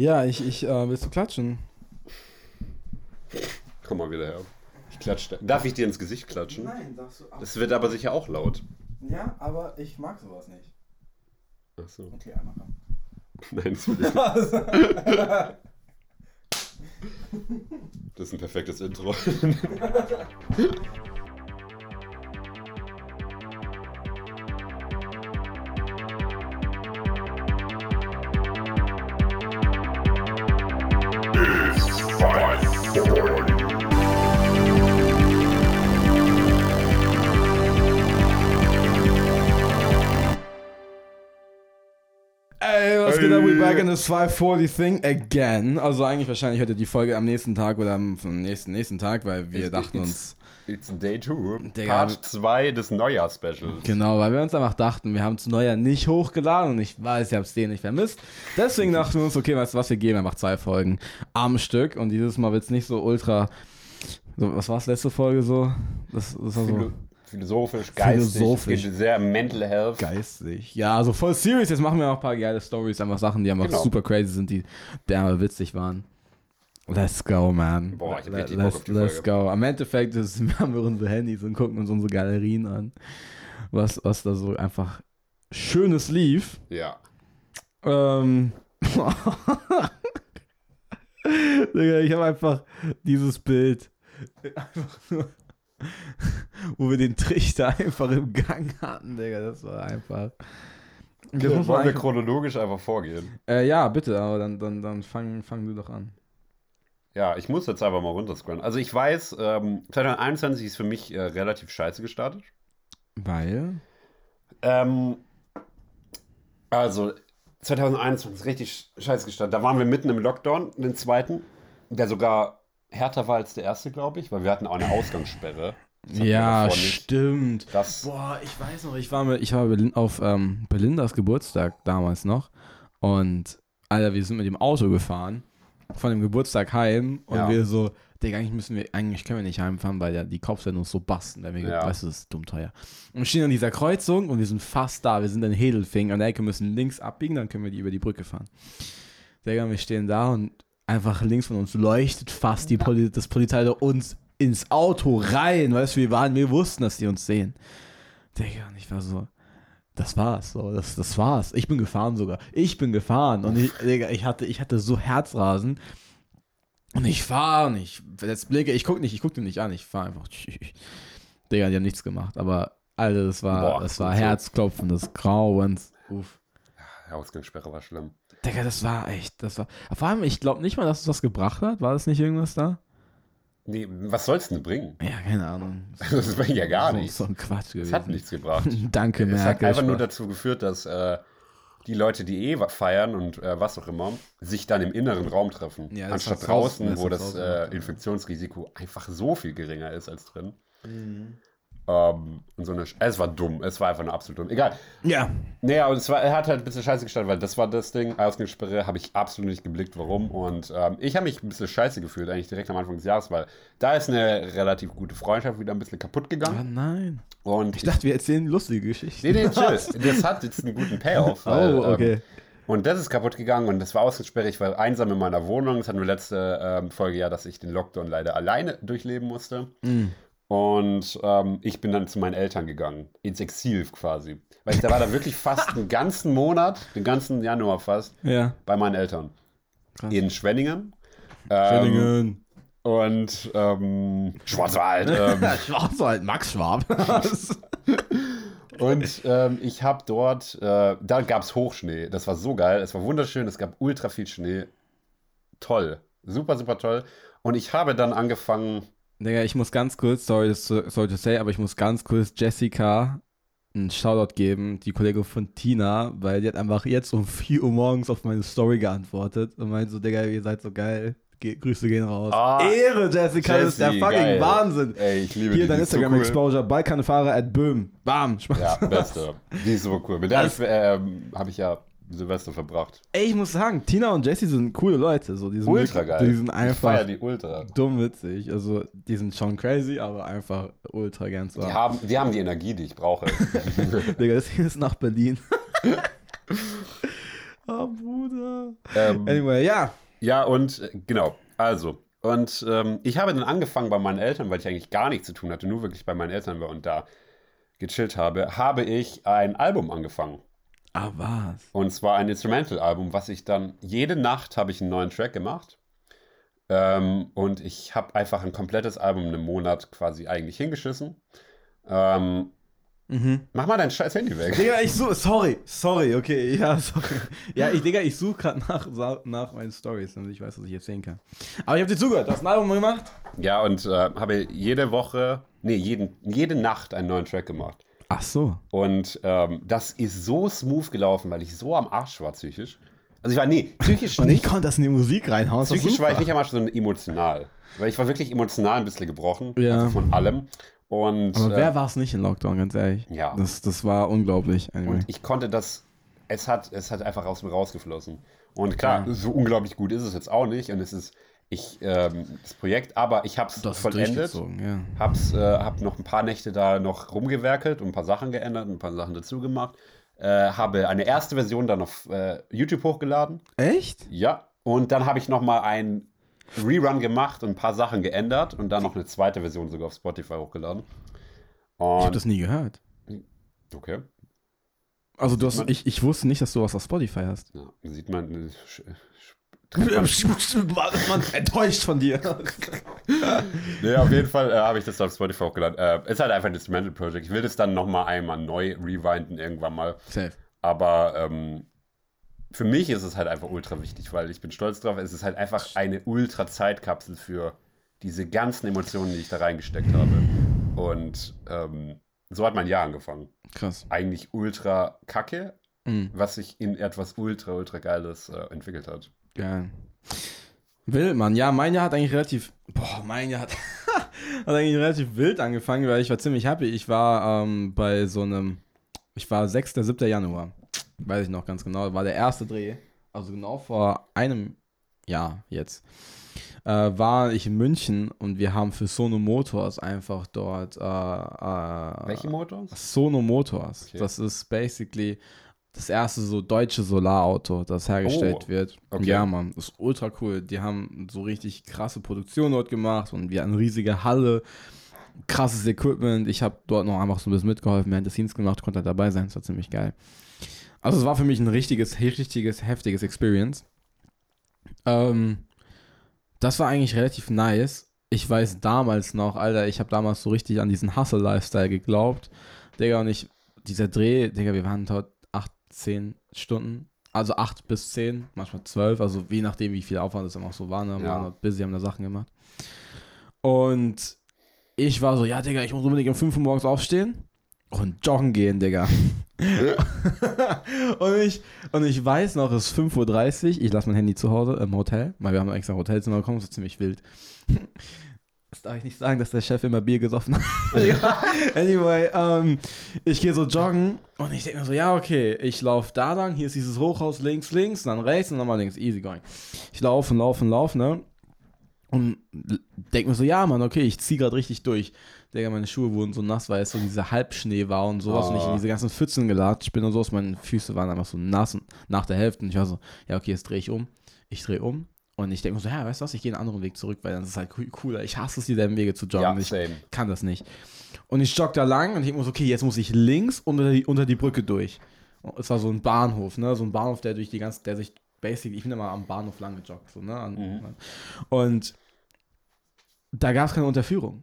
Ja, ich, ich, äh, willst du klatschen? Komm mal wieder her. Ich klatsche. Darf ich dir ins Gesicht klatschen? Nein, darfst du. Das wird aber sicher auch laut. Ja, aber ich mag sowas nicht. Ach so. Okay, einmal komm. Nein, das will ich nicht. Das ist ein perfektes Intro. back in this 540 thing again. Also eigentlich wahrscheinlich heute die Folge am nächsten Tag oder am nächsten, nächsten Tag, weil wir It's- dachten uns, It's Day 2. Digga. Part 2 des Neujahrs-Specials. genau, weil wir uns einfach dachten, wir haben zu Neujahr nicht hochgeladen und ich weiß, ihr habt es den nicht vermisst. Deswegen dachten wir uns, okay, weißt du was, wir geben einfach zwei Folgen am Stück und dieses Mal wird es nicht so ultra, so, was war es letzte Folge so? Das, das war so philosophisch, geistig. Philosophisch. Sehr mental health. geistig. Ja, also voll serious, jetzt machen wir auch ein paar geile Stories, einfach Sachen, die einfach Genau. super crazy sind, die derbe witzig waren. Let's go, man. Boah, ich hab Let- let's, let's go. Am Endeffekt ist, haben wir unsere Handys und gucken uns unsere Galerien an, was, was da so einfach Schönes lief. Ja. Ähm. Digga, ich habe einfach dieses Bild. Einfach nur, wo wir den Trichter einfach im Gang hatten, Digga. Das war einfach. Das man Wollen wir chronologisch einfach vorgehen? äh, ja, bitte, aber dann, dann, dann fang, fang du doch an. Ja, ich muss jetzt einfach mal runterscrollen. Also ich weiß, ähm, 2021 ist für mich äh, relativ scheiße gestartet. Weil? Ähm, also 2021 richtig scheiße gestartet. Da waren wir mitten im Lockdown, den zweiten, der sogar härter war als der erste, glaube ich, weil wir hatten auch eine Ausgangssperre. Ja, stimmt. Das, Boah, ich weiß noch, ich war, mit, ich war auf ähm, Belindas Geburtstag damals noch. Und, Alter, wir sind mit dem Auto gefahren, von dem Geburtstag heim. Und Ja. wir so, Digga, eigentlich müssen wir, eigentlich können wir nicht heimfahren, weil ja die Kopfsender uns so basten. Weil wir, Ja. Weißt du, das ist dumm teuer. Und wir stehen an dieser Kreuzung und wir sind fast da. Wir sind in Hedelfing. An der Ecke müssen links abbiegen, dann können wir die über die Brücke fahren. Digga, wir stehen da und einfach links von uns leuchtet fast die Poli das Polizei uns ins Auto rein. Weißt du, wir waren, wir wussten, dass die uns sehen. Digga, und ich war so, das war's, so, das, das war's. Ich bin gefahren sogar. Ich bin gefahren. Und ich, Digga, ich hatte, ich hatte so Herzrasen. Und ich fahre und ich jetzt blicke, ich guck nicht, ich guck den nicht an, ich fahre einfach. Digga, die haben nichts gemacht. Aber, Alter, das war, Boah, das war. Herzklopfen des Grauens. Uff. die Ausgangssperre war schlimm. Digga, das war echt, das war. Vor allem, ich glaube nicht mal, dass es was gebracht hat. War das nicht irgendwas da? Nee, was soll's denn bringen? Ja, keine Ahnung. Das bringt ja gar so, nichts. So ein Quatsch Es gewesen. hat nichts gebracht. Danke, Es hat Merkel. einfach nur dazu geführt, dass äh, die Leute, die eh feiern und äh, was auch immer, sich dann im inneren Raum treffen. Ja, das anstatt draußen, das wo das rausgemacht, äh. Infektionsrisiko einfach so viel geringer ist als drin. Mhm. Ähm, und so eine, Sch- es war dumm, es war einfach nur absolut dumm. Egal. Ja, Naja, und es war, er hat halt ein bisschen scheiße gestartet, weil das war das Ding, Ausgangssperre, habe ich absolut nicht geblickt, warum. Und ähm, ich habe mich ein bisschen scheiße gefühlt, eigentlich direkt am Anfang des Jahres, weil da ist eine relativ gute Freundschaft wieder ein bisschen kaputt Ah, gegangen. nein. Und Ich dachte, wir erzählen lustige Geschichten. Nee, nee, chill. Das hat jetzt einen guten Payoff. Weil, Oh, okay. Ähm, und das ist kaputt gegangen und das war ausgesperrt. Ich war einsam in meiner Wohnung. Das hatten wir letzte ähm, Folge ja, dass ich den Lockdown leider alleine durchleben musste. Mm. Und ähm, ich bin dann zu meinen Eltern gegangen, ins Exil quasi. Weil ich da war da wirklich fast einen ganzen Monat, den ganzen Januar fast, Ja. bei meinen Eltern. Krass. In Schwenningen. Ähm, Schwenningen. und ähm, Schwarzwald. Ähm, Schwarzwald, Max Schwab. Und ähm, ich habe dort, äh, da gab es Hochschnee. Das war so geil. Es war wunderschön. Es gab ultra viel Schnee. Toll. Super, super toll. Und ich habe dann angefangen. Digga, ich muss ganz kurz, sorry, sorry to say, aber ich muss ganz kurz Jessica einen Shoutout geben, die Kollegin von Tina, weil die hat einfach jetzt um 4 Uhr morgens auf meine Story geantwortet und meint so, Digga, ihr seid so geil. Ge Grüße gehen raus. Ah, Ehre, Jessica, das ist der Jessie, fucking geil. Wahnsinn. Ey, ich liebe Hier dein ist so Instagram cool. Balkanfahrer at Böhm. Bam. Spaß. Ja, beste. Die ist so cool. Mit der Das- ähm, habe ich ja Silvester verbracht. Ey, ich muss sagen, Tina und Jessie sind coole Leute. So, die sind Ultra geil. Die sind einfach die ultra. dumm witzig. Also, die sind schon crazy, aber einfach ultra gern zu Die haben. haben, die haben die Energie, die ich brauche. Digga, das hier ist nach Berlin. Oh, Bruder. Ähm, Anyway, ja. Ja, und äh, genau, also. Und ähm, ich habe dann angefangen bei meinen Eltern, weil ich eigentlich gar nichts zu tun hatte, nur wirklich bei meinen Eltern war und da gechillt habe, habe ich ein Album angefangen. Ah, was? Und zwar ein Instrumental-Album, was ich dann jede Nacht habe ich einen neuen Track gemacht. Ähm, und ich habe einfach ein komplettes Album in einem Monat quasi eigentlich hingeschissen. Ähm, Mhm. mach mal dein scheiß Handy weg. Digga, ich suche, sorry, sorry, okay, ja, sorry. Ja, ich, Digga, ich suche gerade nach, nach meinen Stories, damit ich weiß, was ich erzählen kann. Aber ich habe dir zugehört, du hast ein Album gemacht? Ja, und äh, habe jede Woche, nee, jeden, jede Nacht einen neuen Track gemacht. Ach so. Und ähm, das ist so smooth gelaufen, weil ich so am Arsch war psychisch. Also ich war, nee, psychisch Und ich konnte das in die Musik reinhauen. Psychisch war ich nicht am Arsch, sondern emotional. Weil ich war wirklich emotional ein bisschen gebrochen. Ja. Also von allem. Und, Aber äh, wer war es nicht in Lockdown, ganz ehrlich? Ja. Das, das war unglaublich. Anyway. und ich konnte das, es hat, es hat einfach aus mir rausgeflossen. Und klar, Ja. so unglaublich gut ist es jetzt auch nicht. Und es ist, ich, ähm, das Projekt, aber ich habe es vollendet. ja. Hab's, äh, hab noch ein paar Nächte da noch rumgewerkelt und ein paar Sachen geändert, ein paar Sachen dazu gemacht. Äh, habe eine erste Version dann auf äh, YouTube hochgeladen. Echt? Ja. Und dann habe ich noch mal ein Rerun gemacht und ein paar Sachen geändert und dann noch eine zweite Version sogar auf Spotify hochgeladen. Ich habe Und das nie gehört. okay, Also du hast, ich, ich wusste nicht, dass du was auf Spotify hast. ja, sieht man. Man enttäuscht von dir. Nee, auf jeden Fall äh, habe ich das auf Spotify hochgeladen. Äh, ist halt einfach ein Instrumental Project. Ich will das dann noch mal einmal neu rewinden irgendwann mal. Safe. Aber ähm, für mich ist es halt einfach ultra wichtig, weil ich bin stolz drauf. Es ist halt einfach eine ultra Zeitkapsel für diese ganzen Emotionen, die ich da reingesteckt habe. Und ähm, so hat mein Jahr angefangen. Krass. Eigentlich ultra kacke, Mhm. was sich in etwas ultra, ultra Geiles äh, entwickelt hat. Geil. Wild, Mann. Ja, mein Jahr hat eigentlich relativ. Boah, mein Jahr hat, hat eigentlich relativ wild angefangen, weil ich war ziemlich happy. Ich war ähm, bei so einem. Ich war 6. 7. Januar. Weiß ich noch ganz genau. War der erste Dreh. Also genau vor einem Jahr jetzt. Äh, war ich in München und wir haben für Sono Motors einfach dort. Äh, äh, Welche Motors? Sono Motors. Okay. Das ist basically das erste so deutsche Solarauto, das hergestellt Oh, wird. okay. Ja, Mann, das ist ultra cool. Die haben so richtig krasse Produktion dort gemacht und wir eine riesige Halle, krasses Equipment. Ich habe dort noch einfach so ein bisschen mitgeholfen, während des Scenes gemacht, konnte dabei sein. Das war ziemlich geil. Also es war für mich ein richtiges, richtiges, heftiges Experience. Ähm, das war eigentlich relativ nice. Ich weiß damals noch, Alter, ich habe damals so richtig an diesen Hustle-Lifestyle geglaubt. Digga, und ich, dieser Dreh, Digga, wir waren dort 8, 10 Stunden. Also 8 bis 10, manchmal 12, also je nachdem, wie viel Aufwand es dann auch so war. Ne? Wir Ja. waren busy, haben da Sachen gemacht. Und ich war so, ja, Digga, ich muss unbedingt um 5 Uhr morgens aufstehen und joggen gehen, Digga. und, ich, und ich weiß noch, es ist 5.30 Uhr, ich lasse mein Handy zu Hause im Hotel, weil wir haben extra ein Hotelzimmer bekommen, ist ziemlich wild. Das darf ich nicht sagen, dass der Chef immer Bier gesoffen hat. anyway, ähm, ich gehe so joggen und ich denke mir so, ja, okay, ich laufe da lang, hier ist dieses Hochhaus links, links, dann rechts und nochmal links, easy going. Ich laufe und laufe und laufe, ne? Und denke mir so, ja, Mann, okay, ich ziehe gerade richtig durch. Digga, meine Schuhe wurden so nass, weil es so dieser Halbschnee war und sowas und ich in Oh. diese ganzen Pfützen gelatscht bin und sowas. Meine Füße waren einfach so nass und nach der Hälfte. Und ich war so, ja, okay, jetzt drehe ich um. Ich drehe um und ich denke mir so, ja, weißt du was, ich gehe einen anderen Weg zurück, weil dann ist es halt coo- cooler. Ich hasse es, dieselben Wege zu joggen. Ja, ich same. kann das nicht. Und ich jogge da lang und ich denke mir so, okay, jetzt muss ich links unter die, unter die Brücke durch. Es war so ein Bahnhof, ne? So ein Bahnhof, der durch die ganze, der sich basically, ich bin immer am Bahnhof lang gejoggt, so, ne? An, Und da gab es keine Unterführung.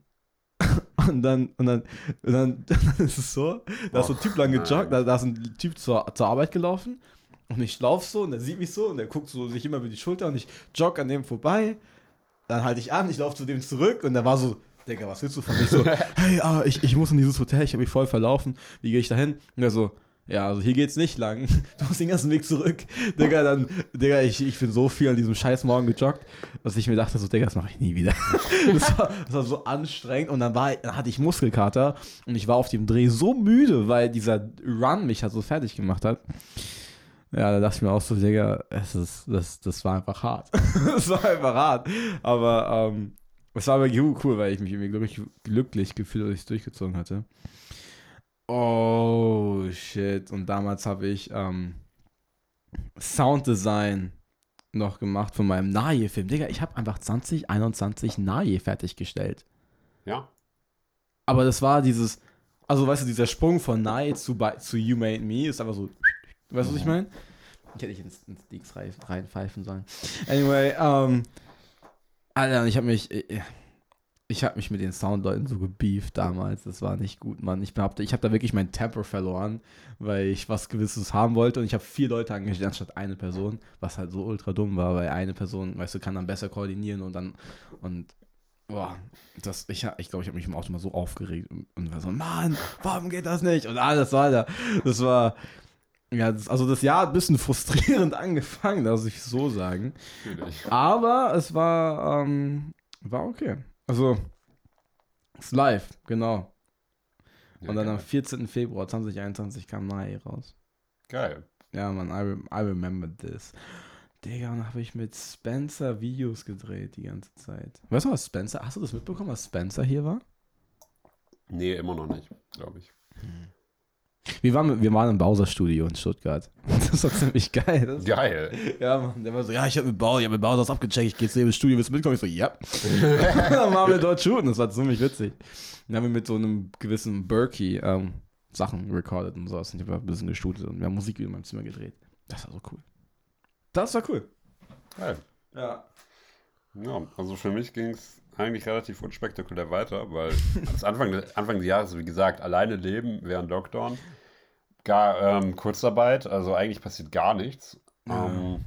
Und dann, und dann, und dann, dann ist es so, da ist so ein Typ lang gejoggt, da, da ist ein Typ zur, zur Arbeit gelaufen und ich laufe so und der sieht mich so und der guckt so sich immer über die Schulter und ich jogge an dem vorbei. Dann halte ich an, ich laufe zu dem zurück und der war so, Digga, was willst du von mir? Ich so, hey, ah, ich, ich muss in dieses Hotel, ich habe mich voll verlaufen. Wie gehe ich da hin? Und er so, ja, also hier geht's nicht lang. Du musst den ganzen Weg zurück. Digga, dann, Digga, ich, ich bin so viel an diesem scheiß Morgen gejoggt, dass ich mir dachte, so, Digga, das mache ich nie wieder. Das war, das war so anstrengend und dann, war, dann hatte ich Muskelkater und ich war auf dem Dreh so müde, weil dieser Run mich halt so fertig gemacht hat. Ja, da dachte ich mir auch so, Digga, es ist, das, das war einfach hart. das war einfach hart. Aber ähm, es war aber cool, weil ich mich irgendwie glücklich, glücklich gefühlt, dass ich es durchgezogen hatte. Oh, shit. Und damals habe ich, ähm, Sounddesign noch gemacht von meinem Nahe-Film. Digga, ich habe einfach 2021 Nahe fertiggestellt. Ja. Aber das war dieses, also weißt du, dieser Sprung von Nahe zu, zu You Made Me ist einfach so, weißt du, was ich meine? Ich hätte ich ins, ins Dings rein- reinpfeifen sollen. Anyway, ähm, Alter, ich habe mich, äh, ich habe mich mit den Soundleuten so gebieft damals. Das war nicht gut, Mann. Ich behaupte, ich habe da wirklich mein Temper verloren, weil ich was Gewisses haben wollte und ich habe vier Leute engagiert anstatt eine Person, was halt so ultra dumm war, weil eine Person, weißt du, kann dann besser koordinieren und dann und boah, das ich ha- ich glaube, ich habe mich im Auto mal so aufgeregt und, und war so, Mann, warum geht das nicht? Und alles weiter. Das war ja, das, also das Jahr hat ein bisschen frustrierend angefangen, lass ich so sagen. Natürlich. Aber es war, ähm, war okay. Also, es ist live, genau. Ja, Und dann am geil. 14. Februar 2021 kam Nae raus. Geil. Ja, man, I, I remember this. Digga, und dann habe ich mit Spencer Videos gedreht die ganze Zeit. Weißt du was, Spencer? Hast du das mitbekommen, was Spencer hier war? Nee, immer noch nicht, glaube ich. Wir waren, wir waren im Bowser-Studio in Stuttgart. Das war ziemlich geil. Das Geil. Ja, Mann, der war so, ja, ich habe mit Bowser, ich habe mit Bowser das abgecheckt, ich gehe zu ins Studio, willst du mitkommen? Ich so, ja. dann waren wir dort shooten, das war ziemlich witzig. Dann haben wir mit so einem gewissen Berkey ähm, Sachen recorded und sowas. Und ich habe ein bisschen geshootet und wir haben Musik in meinem Zimmer gedreht. Das war so cool. Das war cool. Geil. Ja. Ja, also für mich ging es eigentlich relativ unspektakulär weiter, weil das Anfang, des- Anfang des Jahres, wie gesagt, alleine leben während Lockdown, gar ähm, Kurzarbeit, also eigentlich passiert gar nichts. Ja. Ähm,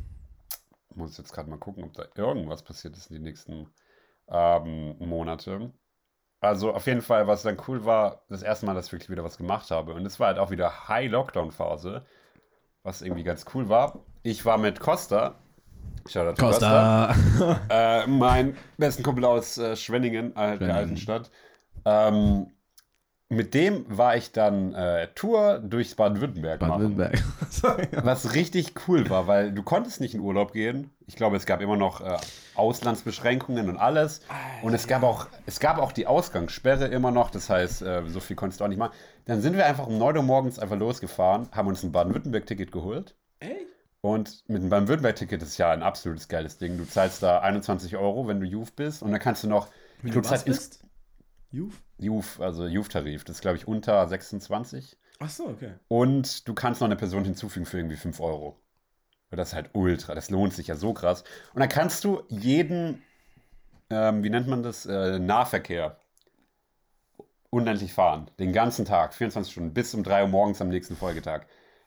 muss jetzt gerade mal gucken, ob da irgendwas passiert ist in den nächsten ähm, Monate. Also auf jeden Fall, was dann cool war, das erste Mal, dass ich wirklich wieder was gemacht habe. Und es war halt auch wieder High-Lockdown-Phase, was irgendwie ganz cool war. Ich war mit Costa, Shoutout to Costa. äh, mein besten Kumpel aus äh, Schwenningen, äh, der alten Stadt. Ähm, mit dem war ich dann äh, Tour durchs Baden-Württemberg machen. Baden-Württemberg. Was richtig cool war, weil du konntest nicht in Urlaub gehen. Ich glaube, es gab immer noch äh, Auslandsbeschränkungen und alles. Und es gab auch, es gab auch die Ausgangssperre immer noch. Das heißt, äh, so viel konntest du auch nicht machen. Dann sind wir einfach um 9 Uhr morgens einfach losgefahren, haben uns ein Baden-Württemberg-Ticket geholt. Ey? Und mit dem Baden-Württemberg-Ticket ist ja ein absolutes geiles Ding. Du zahlst da 21 Euro, wenn du Youth bist. Und dann kannst du noch. Wenn du du was zahlst ins- bist? Youth? Youth, also Youth-Tarif. Das ist, glaube ich, unter 26. Ach so, okay. Und du kannst noch eine Person hinzufügen für irgendwie 5 Euro. Das ist halt ultra. Das lohnt sich ja so krass. Und dann kannst du jeden, ähm, wie nennt man das, äh, Nahverkehr unendlich fahren. Den ganzen Tag, 24 Stunden, bis um 3 Uhr morgens am nächsten Folgetag.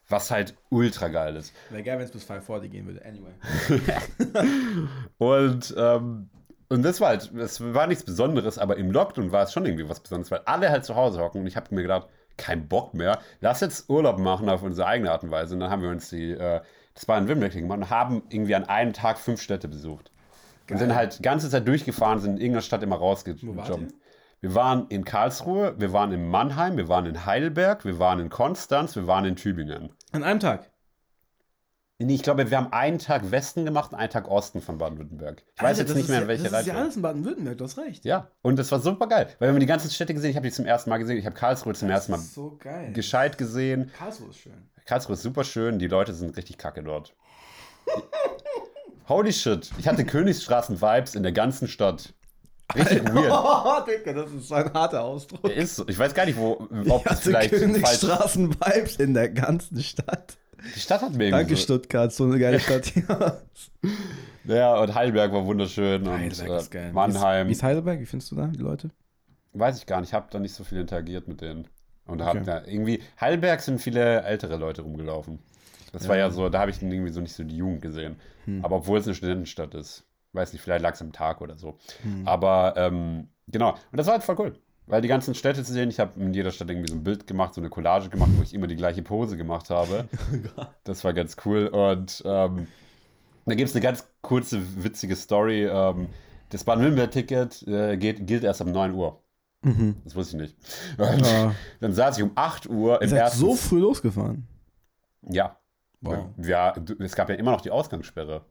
Was halt ultra geil ist. Wäre geil, wenn es bis 540 gehen würde. Anyway. Und, ähm, und das war halt, es war nichts Besonderes, aber im Lockdown war es schon irgendwie was Besonderes, weil alle halt zu Hause hocken und ich habe mir gedacht, kein Bock mehr, lass jetzt Urlaub machen auf unsere eigene Art und Weise. Und dann haben wir uns die, äh, das war in Wimberg gemacht und haben irgendwie an einem Tag fünf Städte besucht. Und sind halt die ganze Zeit durchgefahren, sind in irgendeiner Stadt immer rausgejobbt. Wir waren in Karlsruhe, wir waren in Mannheim, wir waren in Heidelberg, wir waren in Konstanz, wir waren in Tübingen. An einem Tag. Nee, Ich glaube, wir haben einen Tag Westen gemacht und einen Tag Osten von Baden-Württemberg. Ich weiß Alter, jetzt das nicht mehr, ja, in welche Das ist ja Reihe. alles in Baden-Württemberg, du hast recht. Ja, und das war super geil, weil wir haben die ganzen Städte gesehen. Ich habe die zum ersten Mal gesehen. Ich habe Karlsruhe zum ersten Mal Das so geil. gescheit gesehen. Karlsruhe ist schön. Karlsruhe ist super schön, die Leute sind richtig kacke dort. Holy shit, ich hatte Königsstraßen-Vibes in der ganzen Stadt. Richtig weird. Oh, Digga, das ist so ein harter Ausdruck. Ist so. Ich weiß gar nicht, wo, ob Ich das hatte vielleicht Königsstraßen-Vibes in der ganzen Stadt. Die Stadt hat mir Danke, so, Stuttgart, so eine geile Stadt. Ja, und Heidelberg war wunderschön und Heidelberg ist äh, geil. Mannheim. Wie ist, wie ist Heidelberg? Wie findest du da die Leute? Weiß ich gar nicht, ich habe da nicht so viel interagiert mit denen. Und Okay. hab da irgendwie, Heidelberg sind viele ältere Leute rumgelaufen. Das war ja so, da habe ich irgendwie so nicht so die Jugend gesehen. Hm. Aber obwohl es eine Studentenstadt ist. Weiß nicht, vielleicht lag es am Tag oder so. Hm. Aber ähm, genau, und das war halt voll cool. Weil die ganzen Städte zu sehen, ich habe in jeder Stadt irgendwie so ein Bild gemacht, so eine Collage gemacht, wo ich immer die gleiche Pose gemacht habe. Das war ganz cool. Und ähm, da gibt es eine ganz kurze, witzige Story. Ähm, das Baden-Württemberg-Ticket äh, gilt erst um 9 Uhr. Mhm. Das wusste ich nicht. Und Ah. dann saß ich um 8 Uhr Ihr im seid ersten. so früh losgefahren. ja. Wow. ja. Es gab ja immer noch die Ausgangssperre.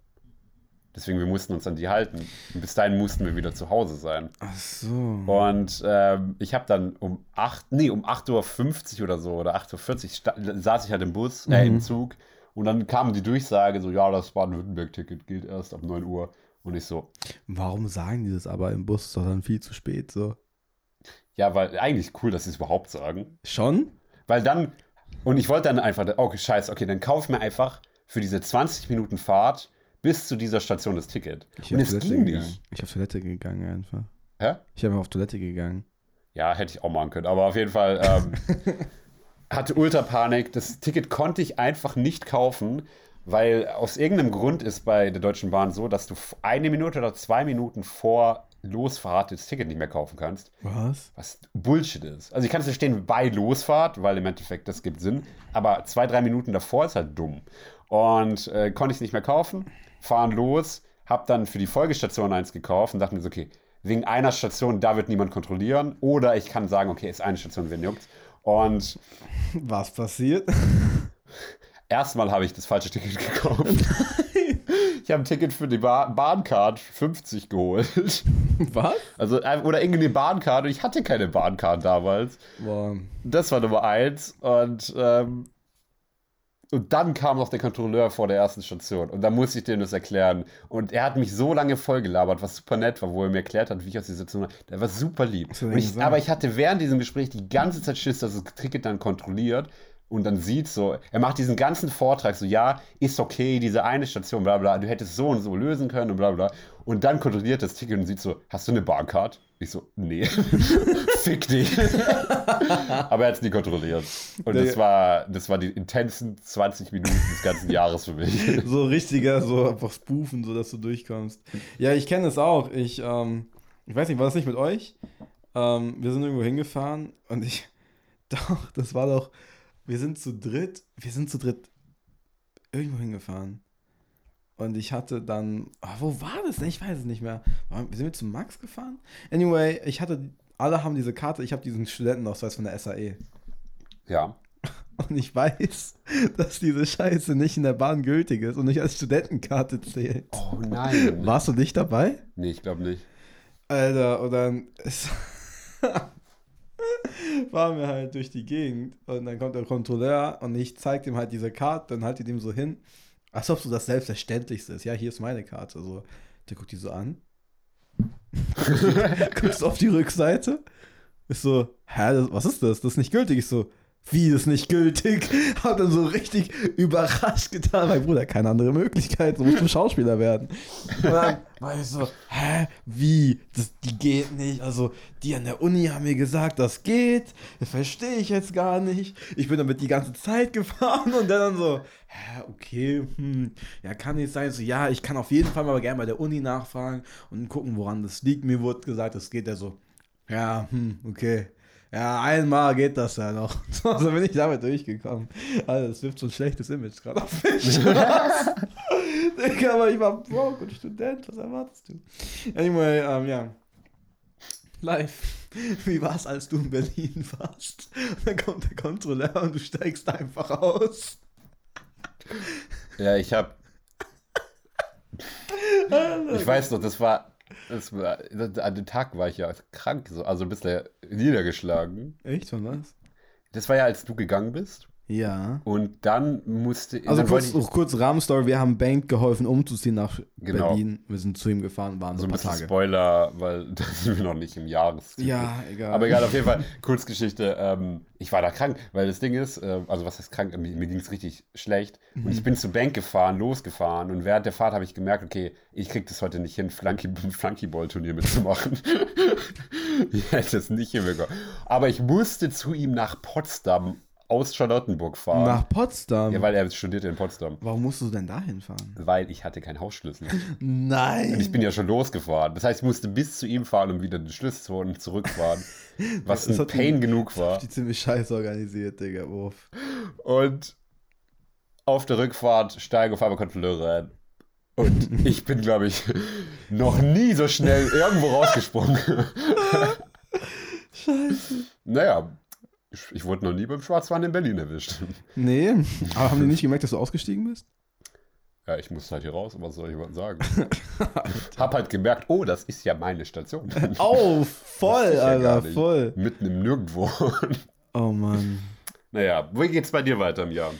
Deswegen, wir mussten uns an die halten. Und bis dahin mussten wir wieder zu Hause sein. Ach so. Und ähm, ich habe dann um 8, nee, um 8.50 Uhr oder so oder 8.40 Uhr saß ich halt im Bus, äh, Mhm. im Zug Und dann kam die Durchsage so, ja, das Baden-Württemberg-Ticket gilt erst ab 9 Uhr. Und ich so, Warum sagen die das aber im Bus? Ist doch dann viel zu spät so. ja, weil eigentlich cool, dass sie es überhaupt sagen. Schon? Weil dann, und ich wollte dann einfach, okay, scheiße, okay, dann kauf mir einfach für diese 20 Minuten Fahrt bis zu dieser Station das Ticket. Ich und es ging gegangen. nicht. Ich auf Toilette gegangen einfach. Hä? Ich habe auf Toilette gegangen. Ja, hätte ich auch machen können. Aber auf jeden Fall ähm, hatte Ultrapanik. Das Ticket konnte ich einfach nicht kaufen, weil aus irgendeinem Grund ist bei der Deutschen Bahn so, dass du eine Minute oder zwei Minuten vor Losfahrt das Ticket nicht mehr kaufen kannst. Was? Was Bullshit ist. Also ich kann es verstehen bei Losfahrt, weil im Endeffekt das gibt Sinn. Aber zwei, drei Minuten davor ist halt dumm. Und äh, konnte ich es nicht mehr kaufen, fahren los, hab dann für die Folgestation eins gekauft und dachte mir so, okay, wegen einer Station, da wird niemand kontrollieren. Oder ich kann sagen, okay, ist eine Station, wen juckt. Und Was passiert? erstmal habe ich das falsche Ticket gekauft. ich habe ein Ticket für die ba Bahncard 50 geholt. Was? Also, äh, oder irgendeine Bahncard und ich hatte keine Bahncard damals. Boah. Das war Nummer eins. Und, ähm, und dann kam noch der Kontrolleur vor der ersten Station. Und da musste ich dem das erklären. Und er hat mich so lange vollgelabert, was super nett war, wo er mir erklärt hat, wie ich aus dieser Situation. Der war super lieb. ich, aber ich hatte während diesem Gespräch die ganze Zeit Schiss, dass das Ticket dann kontrolliert. Und dann sieht so, er macht diesen ganzen Vortrag so, ja, ist okay, diese eine Station, bla bla, du hättest so und so lösen können und bla bla. Und dann kontrolliert das Ticket und sieht so, hast du eine Bahncard? Ich so, nee. Fick dich. Aber er hat es nie kontrolliert. Und das war, das war die intensen 20 Minuten des ganzen Jahres für mich. So richtiger, so einfach spoofen, so dass du durchkommst. Ja, ich kenne das auch. Ich, ähm, ich weiß nicht, war das nicht mit euch? Ähm, wir sind irgendwo hingefahren und ich, doch, das war doch, wir sind zu dritt, wir sind zu dritt irgendwo hingefahren. Und ich hatte dann, ah, wo war das denn? Ich weiß es nicht mehr. Sind wir zu Max gefahren? Anyway, ich hatte, alle haben diese Karte, ich habe diesen Studentenausweis von der SAE. Ja. Und ich weiß, dass diese Scheiße nicht in der Bahn gültig ist und nicht als Studentenkarte zählt. Oh nein. Warst du nicht dabei? Nee, ich glaube nicht. Alter, und dann fahren wir halt durch die Gegend und dann kommt der Kontrolleur und ich zeig ihm halt diese Karte, dann halte ich ihm so hin, als ob so das Selbstverständlichste ist. Ja, hier ist meine Karte. So, der guckt die so an. Guckst auf die Rückseite. Ist so, hä, das, was ist das? Das ist nicht gültig. Ich so, wie ist nicht gültig? Hab dann so richtig überrascht getan. Mein Bruder, keine andere Möglichkeit. So musst du Schauspieler werden. Und dann war ich so, hä, wie? Das, die geht nicht. Also, die an der Uni haben mir gesagt, das geht. Das verstehe ich jetzt gar nicht. Ich bin damit die ganze Zeit gefahren und der dann so, hä, okay, hm, ja, kann nicht sein. So, ja, ich kann auf jeden Fall mal gerne bei der Uni nachfragen und gucken, woran das liegt. Mir wurde gesagt, das geht ja so. Ja, hm, okay. Ja, einmal geht das ja noch. So, so bin ich damit durchgekommen. Also, das wirft so ein schlechtes Image gerade auf mich. Digga, aber ich war broke und Student. Was erwartest du? Anyway, ähm, ja. Live. Wie war es, als du in Berlin warst? Und dann kommt der Kontrolleur und du steigst einfach aus. Ja, ich habe. Ich weiß noch, das war, das war. An dem Tag war ich ja krank, so, also ein bisschen niedergeschlagen. Echt, von was? Das war ja, als du gegangen bist. Ja. Und dann musste. Also dann kurz, ich kurz Rahmenstory, wir haben Bank geholfen, umzuziehen nach Genau. Berlin. Wir sind zu ihm gefahren, waren so so ein paar bisschen Tage. Spoiler, weil da sind wir noch nicht im Jahres. Ja, egal. Aber egal, auf jeden Fall, Kurzgeschichte. Ähm, ich war da krank, weil das Ding ist, äh, also was heißt krank? Mir, mir ging es richtig schlecht. Und Mhm. ich bin zur Bank gefahren, losgefahren. Und während der Fahrt habe ich gemerkt, okay, ich krieg das heute nicht hin, Flunky, Flunkyball-Turnier mitzumachen. ich hätte es nicht hinbekommen. Aber ich musste zu ihm nach Potsdam aus Charlottenburg fahren. Nach Potsdam. ja, weil er studierte in Potsdam. Warum musst du denn da hinfahren? Weil ich hatte keinen Hausschlüssel. Nein. Und ich bin ja schon losgefahren. Das heißt, ich musste bis zu ihm fahren und wieder den Schlüssel zu holen und zurückfahren. Was Das ein Pain die- genug war. die ziemlich scheiße organisiert, Digga. Uff. Und auf der Rückfahrt steigen auf einmal Kontrolleure ein. Und ich bin, glaube ich, noch nie so schnell irgendwo rausgesprungen. Scheiße. Naja, ich, wurde noch nie beim Schwarzfahren in Berlin erwischt. Nee, aber haben die nicht gemerkt, dass du ausgestiegen bist? Ja, ich musste halt hier raus, was soll ich mal sagen? Hab halt gemerkt, oh, das ist ja meine Station. Oh, voll, ja Alter, voll. Mitten im Nirgendwo. Oh Mann. naja, wie geht's bei dir weiter im Jahr?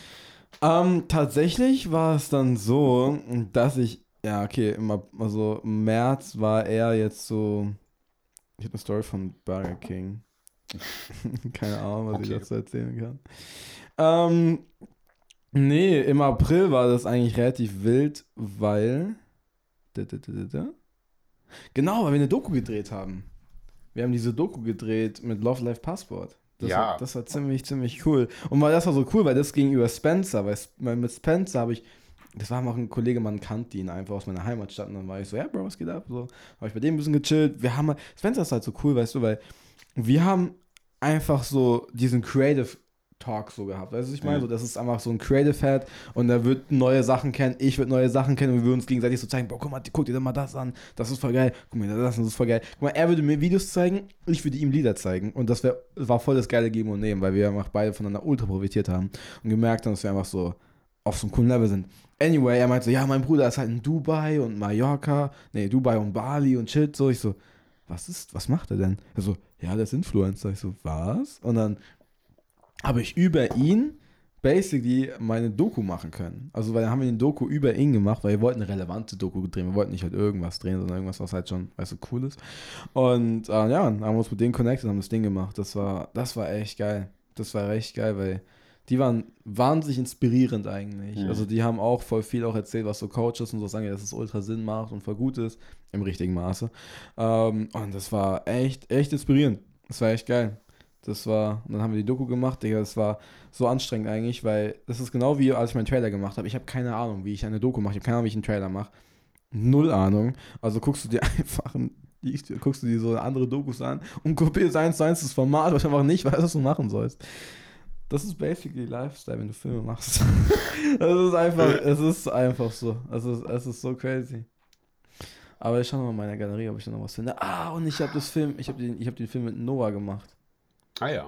Ähm, tatsächlich war es dann so, dass ich, ja, okay, immer, also im März war er jetzt so, ich habe eine Story von Burger King. Keine Ahnung, was ich Okay. dazu erzählen kann. Ähm, nee, im April war das eigentlich relativ wild, weil, genau, weil wir eine Doku gedreht haben. Wir haben diese Doku gedreht mit Love Life Passport. Das, Ja. war, das war ziemlich, ziemlich cool. Und weil das war so cool, weil das ging über Spencer, weil, mit Spencer habe ich, das war auch ein Kollege, man kannte ihn einfach aus meiner Heimatstadt und dann war ich so, ja, Bro, was geht ab? So, habe ich bei dem ein bisschen gechillt. Wir haben, Spencer ist halt so cool, weißt du, weil wir haben einfach so diesen Creative Talk so gehabt. Weißt du, ich meine? So, das ist einfach so ein Creative Head und er wird neue Sachen kennen, ich würde neue Sachen kennen und wir würden uns gegenseitig so zeigen, boah, guck mal, guck dir doch mal das an, das ist voll geil, guck mal, das ist voll geil. Guck mal, er würde mir Videos zeigen, ich würde ihm Lieder zeigen und das wär, war voll das geile Geben und Nehmen, weil wir einfach beide voneinander ultra profitiert haben und gemerkt haben, dass wir einfach so auf so einem coolen Level sind. Anyway, er meinte so, ja, mein Bruder ist halt in Dubai und Mallorca, nee, Dubai und Bali und shit, so, ich so, was ist, was macht er denn? Er so, ja, der ist Influencer. Ich so, was? Und dann habe ich über ihn basically meine Doku machen können. Also, weil dann haben wir den Doku über ihn gemacht, weil wir wollten eine relevante Doku drehen. Wir wollten nicht halt irgendwas drehen, sondern irgendwas, was halt schon, weißt du, cool ist. Und äh, ja, haben wir uns mit denen connected und haben das Ding gemacht. Das war, das war echt geil. Das war echt geil, weil die waren wahnsinnig inspirierend eigentlich. Mhm. Also die haben auch voll viel auch erzählt, was so Coaches und so sagen, dass es ultra Sinn macht und voll gut ist, im richtigen Maße. Ähm, und das war echt, echt inspirierend. Das war echt geil. Das war, und dann haben wir die Doku gemacht, Digga, das war so anstrengend eigentlich, weil das ist genau wie als ich meinen Trailer gemacht habe. Ich habe keine Ahnung, wie ich eine Doku mache. Ich habe keine Ahnung, wie ich einen Trailer mache. Null Ahnung. Also guckst du dir einfach ein, liest, guckst du dir so andere Dokus an und kopierst eins zu eins das Format, weil du einfach nicht weißt, was du machen sollst. Das ist basically Lifestyle, wenn du Filme machst. das ist einfach, es ist einfach so. Es ist, es ist so crazy. Aber ich schau noch mal in meiner Galerie, ob ich da noch was finde. Ah, und ich habe das Film, ich habe den, ich habe den Film mit Noah gemacht. Ah ja,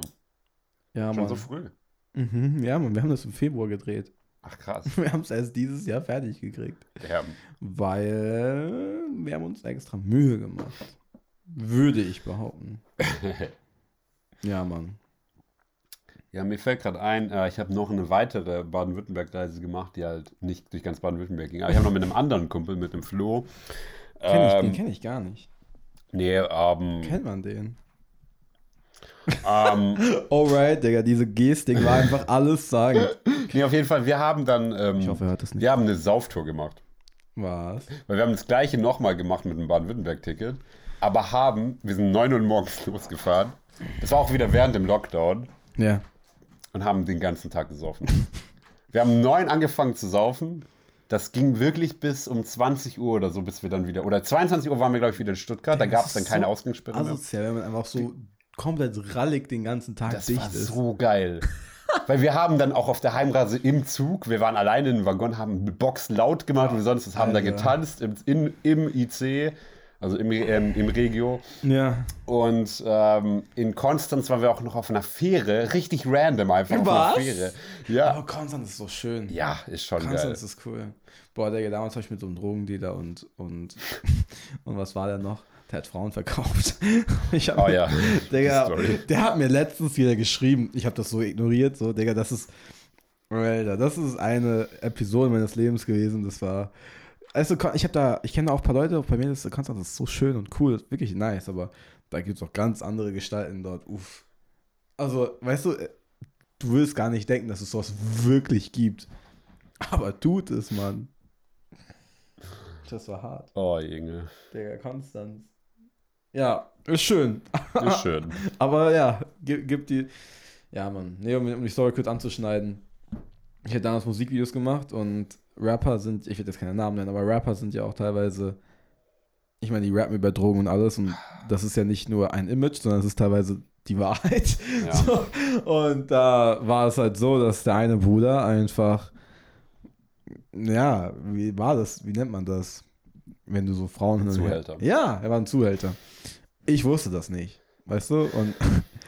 Ja, schon Mann. so früh. Mhm, ja, Mann, wir haben das im Februar gedreht. Ach krass. Wir haben es erst dieses Jahr fertig gekriegt. Ja, Weil wir haben uns extra Mühe gemacht. Würde ich behaupten. Ja, Mann. Ja mir fällt gerade ein, äh, ich habe noch eine weitere Baden-Württemberg-Reise gemacht, die halt nicht durch ganz Baden-Württemberg ging. Aber ich habe noch mit einem anderen Kumpel, mit dem Flo. Kenn ich, ähm, den kenne ich gar nicht. Nee, ähm, Kennt man den? ähm, Alright, Digga, diese Gestik war einfach alles sagen. nee, auf jeden Fall, wir haben dann, ähm, Ich hoffe, er hört das nicht. wir haben eine Sauftour gemacht. Was? Weil wir haben das gleiche nochmal gemacht mit dem Baden-Württemberg-Ticket, aber haben, wir sind 9 Uhr morgens losgefahren. Das war auch wieder während dem Lockdown Ja. Und haben den ganzen Tag gesoffen. wir haben 9 angefangen zu saufen. Das ging wirklich bis um 20 Uhr oder so, bis wir dann wieder, oder 22 Uhr waren wir, glaube ich, wieder in Stuttgart. Da gab es dann keine so Ausgangssperre mehr. Asozial, wenn man einfach so komplett rallig den ganzen Tag Das dicht war ist. so geil. Weil wir haben dann auch auf der Heimreise im Zug, wir waren alleine in dem Waggon, haben Box laut gemacht und sonst was, haben da getanzt im, in, im IC, also im, ähm, im Regio. Ja. Und ähm, in Konstanz waren wir auch noch auf einer Fähre, richtig random einfach auf Was? einer Fähre. Ja, Aber Konstanz ist so schön. ja ist schon geil. Konstanz ist cool. Boah, Digga, damals habe ich mit so einem Drogendealer und, und, und was war der noch? Der hat Frauen verkauft. Ich hab Oh ja, Digga, der hat mir letztens wieder geschrieben. Ich habe das so ignoriert. So, Digga, das ist. Alter, das ist eine Episode meines Lebens gewesen. Das war. Also, ich habe da, ich kenne da auch ein paar Leute, bei mir ist Konstanz ist so schön und cool, wirklich nice, aber da gibt es auch ganz andere Gestalten dort. Uff. Also, weißt du, äh, du willst gar nicht denken, dass es sowas wirklich gibt. Aber tut es, Mann. Das war hart. Oh, Junge. Digga, Konstanz. Ja, ist schön. Ist schön. Aber ja, gibt gib die. Ja, Mann. Nee, um, um die Story kurz anzuschneiden. Ich hätte damals Musikvideos gemacht und Rapper sind, ich will jetzt keine Namen nennen, aber Rapper sind ja auch teilweise. Ich meine, die rappen über Drogen und alles und das ist ja nicht nur ein Image, sondern es ist teilweise die Wahrheit. Ja. So, und da war es halt so, dass der eine Bruder einfach. Ja, wie war das? Wie nennt man das? Wenn du so Frauen Zuhälter. Ja, er war ein Zuhälter. Ich wusste das nicht, weißt du? Und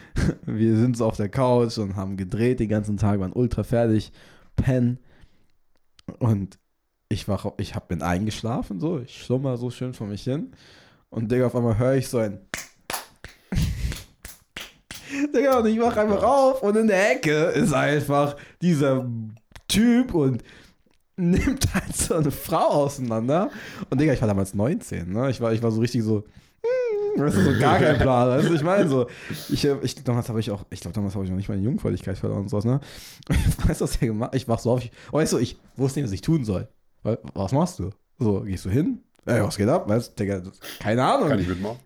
wir sind so auf der Couch und haben gedreht den ganzen Tag, waren ultra fertig, pennen. Und ich wach, ich hab bin eingeschlafen, so, ich schlummer so schön vor mich hin. Und Digga, auf einmal höre ich so ein. Digga, und ich wach einfach auf und in der Ecke ist einfach dieser Typ und nimmt halt so eine Frau auseinander. Und Digga, ich war damals 19, ne? Ich war, ich war so richtig so, das ist so gar kein Plan. Weißt du, ich meine so, ich, äh, ich, damals habe ich auch, ich glaube, damals habe ich noch nicht meine Jungfräulichkeit verloren und sowas, ne? Ich weiß, was er gemacht Ich wach so auf, ich, weißt du, ich wusste nicht, was ich tun soll. Was machst du? So, gehst du hin? Ey, was geht ab? Weißt du, Digga, keine Ahnung. Kann ich mitmachen?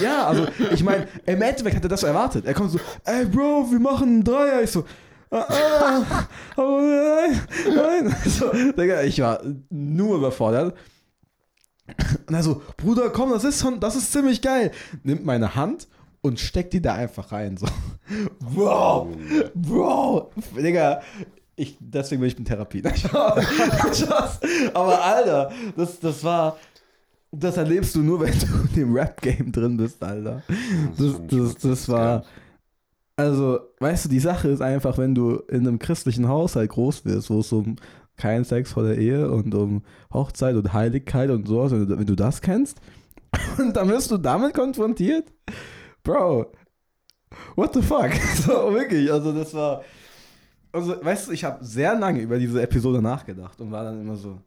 Ja, also ich meine, im Endeffekt hat er das so erwartet. Er kommt so, ey Bro, wir machen einen Dreier. Ich so, ah, ah, aber nein, nein. So, Digga, ich war nur überfordert. Und er so, Bruder, komm, das ist schon, das ist ziemlich geil. Nimmt meine Hand und steckt die da einfach rein. So, Bro, Bro, Digga. Ich, deswegen bin ich in Therapie. Aber Alter, das, das war, das erlebst du nur, wenn du in dem Rap-Game drin bist, Alter. Das, das, das war. Also, weißt du, die Sache ist einfach, wenn du in einem christlichen Haushalt groß wirst, wo es um keinen Sex vor der Ehe und um Hochzeit und Heiligkeit und sowas, wenn du, wenn du das kennst, und dann wirst du damit konfrontiert, Bro, what the fuck? So, wirklich, also das war. Also, weißt du, ich habe sehr lange über diese Episode nachgedacht und war dann immer so,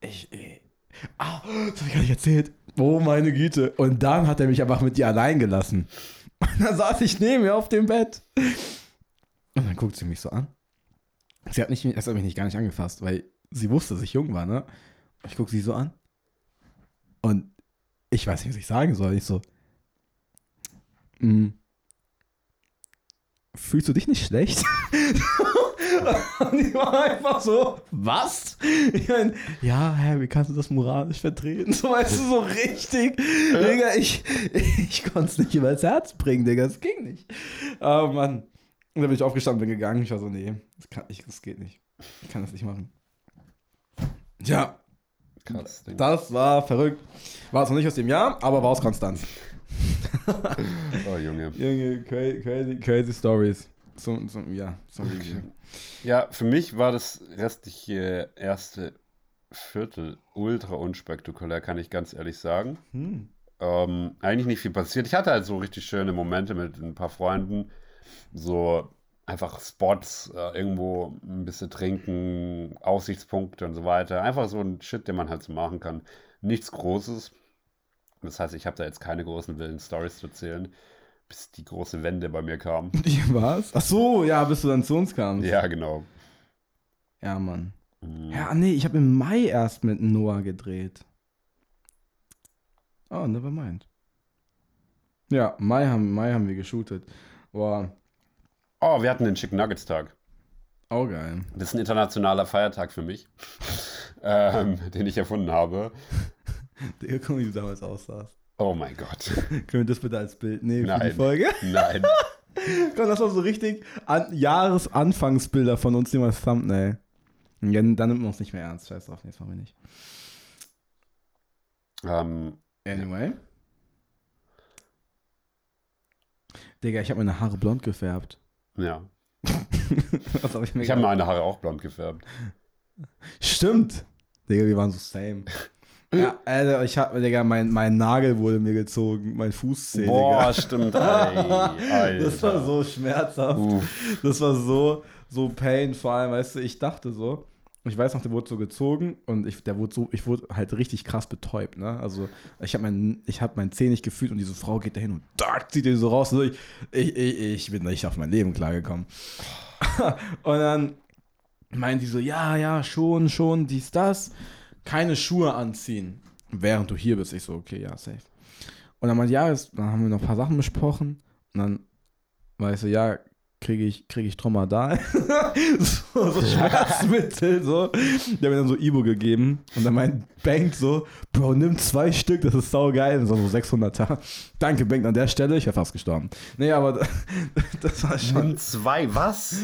ich, ich ah, das habe ich gar nicht erzählt. Oh meine Güte. Und dann hat er mich einfach mit dir allein gelassen. Und dann saß ich neben mir auf dem Bett. Und dann guckt sie mich so an. Sie hat, nicht, das hat mich nicht gar nicht angefasst, weil sie wusste, dass ich jung war, ne? Ich gucke sie so an. Und ich weiß nicht, was ich sagen soll. Ich so, "Mm, fühlst du dich nicht schlecht? Und ich war einfach so, was? Ich mein, ja, hä, wie kannst du das moralisch vertreten? So, weißt du, so richtig. Digga, ich, ich konnte es nicht übers Herz bringen, Digga, es ging nicht. Oh Mann. Und dann bin ich aufgestanden, bin gegangen. Ich war so, nee, das, kann, ich, das geht nicht. Ich kann das nicht machen. Ja, Krass. Ding. das war verrückt. War es noch nicht aus dem Jahr, aber war aus Konstanz. Oh, Junge. Junge, crazy, crazy, crazy Stories. Zum, zum, ja, zum Review. Ja, für mich war das restliche erste Viertel ultra unspektakulär, kann ich ganz ehrlich sagen. Hm. Ähm, eigentlich nicht viel passiert. Ich hatte halt so richtig schöne Momente mit ein paar Freunden. So einfach Spots, äh, irgendwo ein bisschen trinken, Aussichtspunkte und so weiter. Einfach so ein Shit, den man halt so machen kann. Nichts Großes. Das heißt, ich habe da jetzt keine großen wilden Stories zu erzählen, bis die große Wende bei mir kam. Die was? Ach so, ja, bis du dann zu uns kamst. Ja, genau. Ja, Mann. Mhm. Ja, nee, ich habe im Mai erst mit Noah gedreht. Oh, never mind. Ja, Mai haben, Mai haben wir geshootet. Boah, Oh, wir hatten den Chicken Nuggets Tag. auch geil. Das ist ein internationaler Feiertag für mich, ähm, den ich erfunden habe. Digga, guck wie du damals aussahst. Oh mein Gott. Können wir das bitte als Bild nehmen für die Nein. Folge? Nein. Komm, das war so richtig an Jahresanfangsbilder von uns nehmen als Thumbnail. Ja, dann nimmt man uns nicht mehr ernst. Scheiß drauf, das machen wir nicht. Ähm, Anyway. Digga, ich habe meine Haare blond gefärbt. ja. Was hab ich Ich habe meine Haare auch blond gefärbt. Stimmt. Digga, wir waren so same. Ja, Alter, ich hab, Digga, mein, mein Nagel wurde mir gezogen, mein Fußzeh, Boah, Digga. stimmt. Ey. Das war so schmerzhaft. Uff. Das war so, so pain, vor allem, weißt du, ich dachte so, ich weiß noch, der wurde so gezogen und ich, der wurde so, ich wurde halt richtig krass betäubt, ne? Also ich habe mein, ich habe meinen Zeh nicht gefühlt und diese Frau geht dahin und da zieht den so raus. Und so, ich, ich, ich, ich bin nicht auf mein Leben klargekommen. und dann meint die so, ja, ja, schon, schon, dies, das. Keine Schuhe anziehen, während du hier bist. Ich so, okay, ja, safe. Und dann meint, ja, jetzt, dann haben wir noch ein paar Sachen besprochen und dann weißt du, ja, kriege ich, krieg ich Tromadal. so, so Schmerzmittel, so. Der hat mir dann so Ibo gegeben und dann meint Bank so, Bro, nimm zwei Stück, das ist saugeil. Und so, so 600er. Danke, Bank, an der Stelle, ich wäre fast gestorben. Nee, aber das war schon, Nimm zwei, was?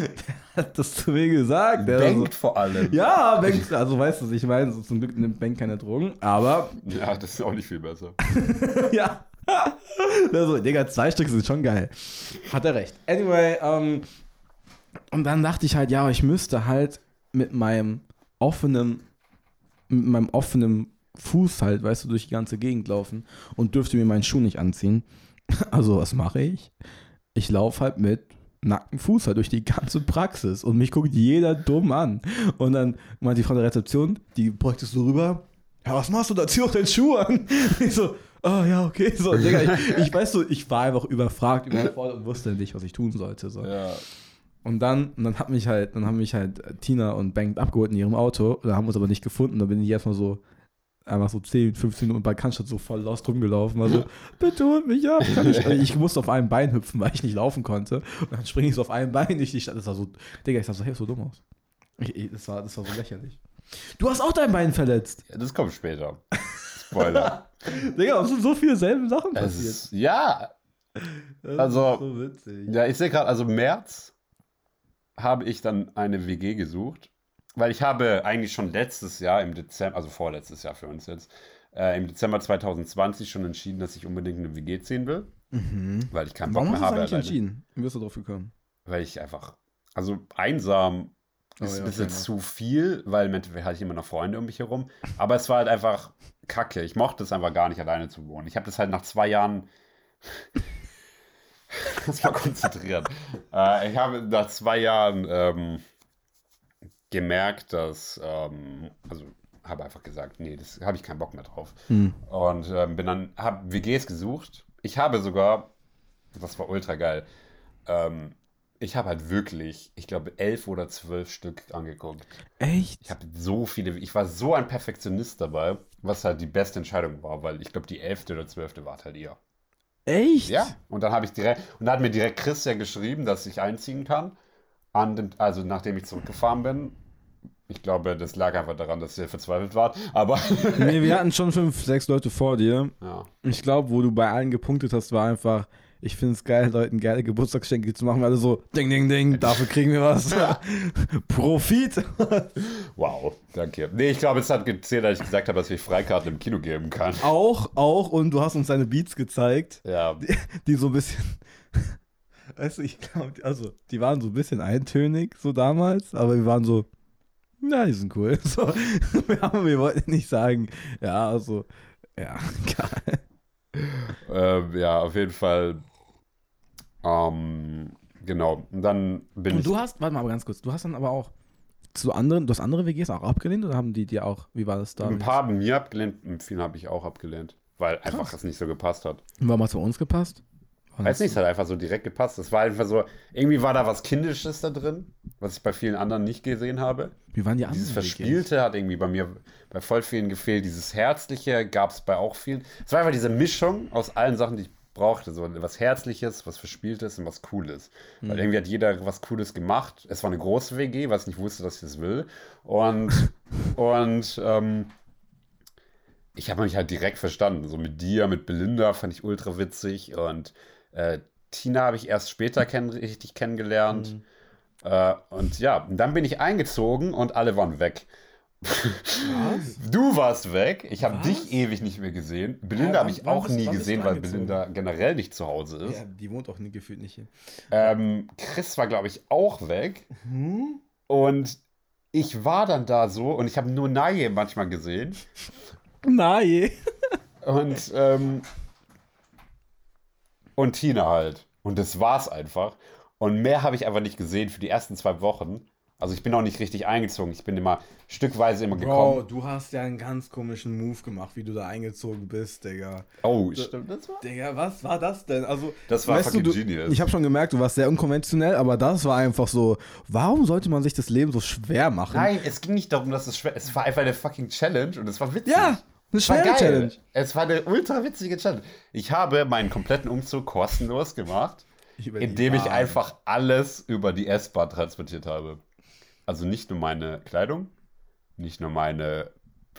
hat das zu mir gesagt. Der war so, vor allem. ja, Bank, also weißt du, ich meine, so, zum Glück nimmt Bank keine Drogen, aber Ja, das ist auch nicht viel besser. ja. Also, Digga, zwei Stück sind schon geil. Hat er recht. Anyway, ähm, und dann dachte ich halt, ja, ich müsste halt mit meinem offenen, mit meinem offenen Fuß halt, weißt du, durch die ganze Gegend laufen und dürfte mir meinen Schuh nicht anziehen. Also, was mache ich? Ich laufe halt mit nackten Fuß halt durch die ganze Praxis und mich guckt jeder dumm an. Und dann meint die Frau der Rezeption, die es so rüber, ja, was machst du da? Zieh doch deinen Schuh an. Ich so, oh ja, okay. So, Digga, ich, ich weiß so, ich war einfach überfragt, überfordert und wusste nicht, was ich tun sollte. So. Ja. Und dann, und dann hat mich halt, dann haben mich halt Tina und Bank abgeholt in ihrem Auto, da haben wir uns aber nicht gefunden. Da bin ich erstmal so, einfach so 10, 15 Minuten bei Cannstatt so voll lost rumgelaufen. War so, bitte holt mich ab. Ich, ich musste auf einem Bein hüpfen, weil ich nicht laufen konnte. Und dann springe ich so auf einem Bein durch die Stadt. Das war so, Digga, ich sah so, hey, so dumm aus. Ich, das, war, das war so lächerlich. Du hast auch dein Bein verletzt. ja, das kommt später. Spoiler. Digga, es sind so viele selben Sachen passiert. ist, ja, Das also- so witzig. ja, ich sehe gerade, also März habe ich dann eine WG gesucht, weil ich habe eigentlich schon letztes Jahr im Dezember, also vorletztes Jahr für uns jetzt, äh, im Dezember 2020 schon entschieden, dass ich unbedingt eine WG ziehen will, Mhm. weil ich keinen Bock Warum mehr hast du habe. eigentlich alleine. entschieden? Wie bist du drauf gekommen? Weil ich einfach, also einsam Oh ist ja, ein bisschen enough. zu viel, weil im Endeffekt hatte ich immer noch Freunde um mich herum. Aber es war halt einfach kacke. Ich mochte es einfach gar nicht, alleine zu wohnen. Ich habe das halt nach zwei Jahren. das war konzentriert. äh, ich habe nach zwei Jahren ähm, gemerkt, dass. Ähm, also habe einfach gesagt, nee, das habe ich keinen Bock mehr drauf. Hm. Und ähm, bin dann, habe WGs gesucht. Ich habe sogar, das war ultra geil, ähm, ich habe halt wirklich, ich glaube, elf oder zwölf Stück angeguckt. Echt? Ich habe so viele, ich war so ein Perfektionist dabei, was halt die beste Entscheidung war, weil ich glaube, die elfte oder zwölfte war halt ihr. Echt? Ja. Und dann habe ich direkt, und da hat mir direkt Christian geschrieben, dass ich einziehen kann. An dem, also nachdem ich zurückgefahren bin. Ich glaube, das lag einfach daran, dass ihr verzweifelt wart. Aber Nee, wir hatten schon fünf, sechs Leute vor dir. ja. Ich glaube, wo du bei allen gepunktet hast, war einfach, ich finde es geil, Leuten geile Geburtstagsgeschenke zu machen. Alle so, ding, ding, ding, dafür kriegen wir was. Profit. Wow, danke. Nee, ich glaube, es hat gezählt, als ich gesagt habe, dass ich Freikarten im Kino geben kann. auch, auch, und du hast uns deine Beats gezeigt, Ja. die, die so ein bisschen, weißt du, ich glaube, also, die waren so ein bisschen eintönig, so damals, aber wir waren so, na, die sind cool. So, wir, haben, wir wollten nicht sagen, ja, also, ja, geil. Ähm, ja, auf jeden Fall. Ähm, genau. Und dann bin Und ich. du hast, warte mal aber ganz kurz, du hast dann aber auch zu anderen, du hast andere WGs auch abgelehnt oder haben die dir auch, wie war das da? ein paar haben mir abgelehnt, und viele habe ich auch abgelehnt. Weil einfach es nicht so gepasst hat. Und Warum hat es bei uns gepasst? War Weiß das- nicht, es hat einfach so direkt gepasst. Es war einfach so, irgendwie war da was Kindisches da drin, was ich bei vielen anderen nicht gesehen habe. Wie waren die anderen Dieses? Verspielte hat irgendwie bei mir, bei voll vielen gefehlt. Dieses Herzliche gab es bei auch vielen. Es war einfach diese Mischung aus allen Sachen, die ich brauchte. So was Herzliches, was Verspieltes und was Cooles. Weil irgendwie hat jeder was Cooles gemacht. Es war eine große WG, was ich nicht wusste, dass ich das will. Und, und ähm, ich habe mich halt direkt verstanden. So mit dir, mit Belinda fand ich ultra witzig. Und äh, Tina habe ich erst später kenn richtig kennengelernt. Äh, und ja, und dann bin ich eingezogen und alle waren weg. Was? Du warst weg. Ich habe dich ewig nicht mehr gesehen. Belinda Ja, habe ich auch bist- nie gesehen, weil? Belinda generell nicht zu Hause ist. Ja, die wohnt auch nie gefühlt nicht hier. Ähm, Chris war, glaube ich, auch weg. Hm? Und ich war dann da so und ich habe nur Naye manchmal gesehen. Nein. Und, ähm, und Tina halt. Und das war's einfach. Und mehr habe ich einfach nicht gesehen für die ersten zwei Wochen. Also ich bin auch nicht richtig eingezogen. Ich bin immer stückweise immer gekommen. Bro, du hast ja einen ganz komischen Move gemacht, wie du da eingezogen bist, Digga. Oh, stimmt, das war. Digga, was war das denn? Also, Das war fucking du, genius. Ich habe schon gemerkt, du warst sehr unkonventionell, aber das war einfach so, warum sollte man sich das Leben so schwer machen? Nein, es ging nicht darum, dass es schwer Es war einfach eine fucking Challenge und es war witzig. Ja, eine schwere. Challenge. Es war eine ultra witzige Challenge. Ich habe meinen kompletten Umzug kostenlos gemacht, indem ich einfach alles über die S-Bahn transportiert habe. Also nicht nur meine Kleidung, nicht nur meine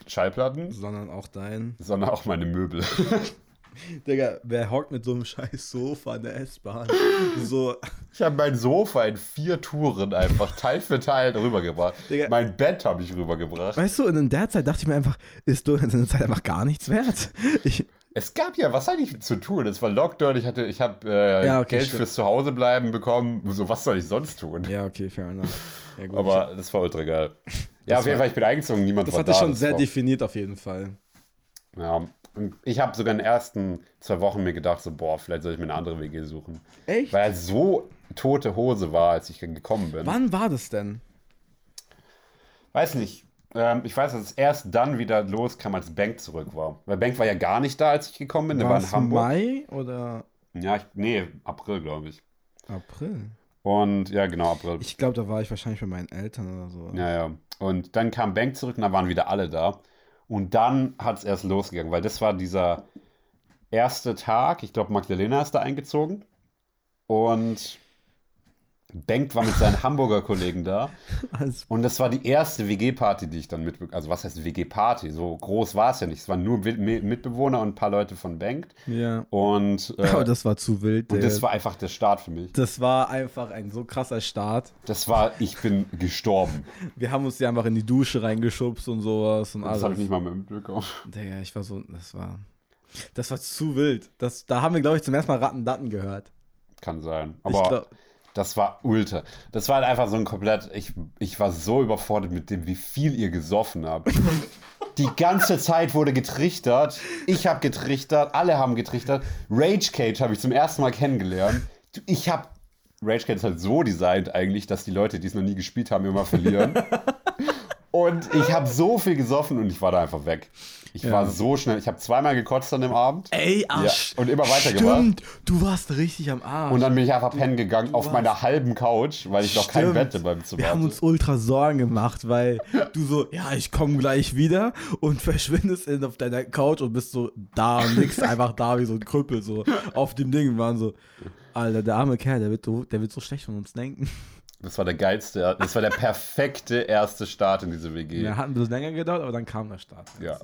Schallplatten, Sondern auch dein. sondern auch meine Möbel. Digga, wer hockt mit so einem scheiß Sofa in der S-Bahn? so, Ich habe mein Sofa in vier Touren einfach Teil für Teil rübergebracht. Digga. Mein Bett habe ich rübergebracht. weißt du, in der Zeit dachte ich mir einfach, ist du in der Zeit einfach gar nichts wert. Ich, Es gab ja, was hatte ich zu tun? Es war Lockdown, ich hatte, ich habe äh, Ja, okay, Geld stimmt. fürs Zuhausebleiben bekommen. So, was soll ich sonst tun? ja, okay, fair enough. Ja, gut, Aber das war ultra geil. Ja, auf jeden Fall, ich bin eingezogen, niemand das war hatte da. schon das sehr war- definiert auf jeden Fall. Ja, und ich habe sogar in den ersten zwei Wochen mir gedacht, so, boah, vielleicht soll ich mir eine andere WG suchen. Echt? Weil halt so, tote Hose war, als ich gekommen bin. Wann war das denn? Weiß nicht. Ähm, ich weiß, dass es erst dann wieder loskam, als Bank zurück war. Weil Bank war ja gar nicht da, als ich gekommen bin. Der war in War's Hamburg. Mai oder Ja, ich, nee, April, glaube ich. April? Und ja, genau, April. Ich glaube, da war ich wahrscheinlich bei meinen Eltern oder so. Ja, ja. Und dann kam Bank zurück und da waren wieder alle da. Und dann hat es erst losgegangen, weil das war dieser erste Tag. Ich glaube, Magdalena ist da eingezogen. Und Bank war mit seinen Hamburger Kollegen da. Und das war die erste WG-Party, die ich dann mitbekommen Also, was heißt WG-Party? So groß war es ja nicht. Es waren nur Mitbewohner und ein paar Leute von Bank. ja. Und, äh, Aber das war zu wild. und ey. das war einfach der Start für mich. das war einfach ein so krasser Start. Das war, ich bin gestorben. Wir haben uns ja einfach in die Dusche reingeschubst und sowas und Das alles. habe ich nicht mal mitbekommen. Digga, ich war so, das war, das war zu wild. Das, da haben wir, glaube ich, zum ersten Mal Rattendatten gehört. Kann sein. Ich Aber glaub, Das war ultra. Das war halt einfach so ein komplett. Ich, ich war so überfordert mit dem, wie viel ihr gesoffen habt. Die ganze Zeit wurde getrichtert. Ich habe getrichtert. Alle haben getrichtert. Rage Cage habe ich zum ersten Mal kennengelernt. Ich habe. Rage Cage ist halt so designt eigentlich, dass die Leute, die es noch nie gespielt haben, immer verlieren. Und ich habe so viel gesoffen und ich war da einfach weg. Ich Ja. war so schnell. Ich habe zweimal gekotzt an dem Abend. ey, Ja, Arsch. und immer weitergemacht. Stimmt, du warst richtig am Arsch. Und dann bin ich einfach pennen gegangen du auf warst- meiner halben Couch, weil ich noch kein. Bett in meinem Zimmer Wir haben hatte. uns ultra Sorgen gemacht, weil du so, ja, ich komme gleich wieder und verschwindest in, auf deiner Couch und bist so da und liegst einfach da wie so ein Krüppel, so auf dem Ding. Wir waren so, Alter, der arme Kerl, der wird, so, der wird so schlecht von uns denken. Das war der geilste, das war der perfekte erste Start in diese WG. Ja, hat ein bisschen länger gedauert, aber dann kam der Start. Ja.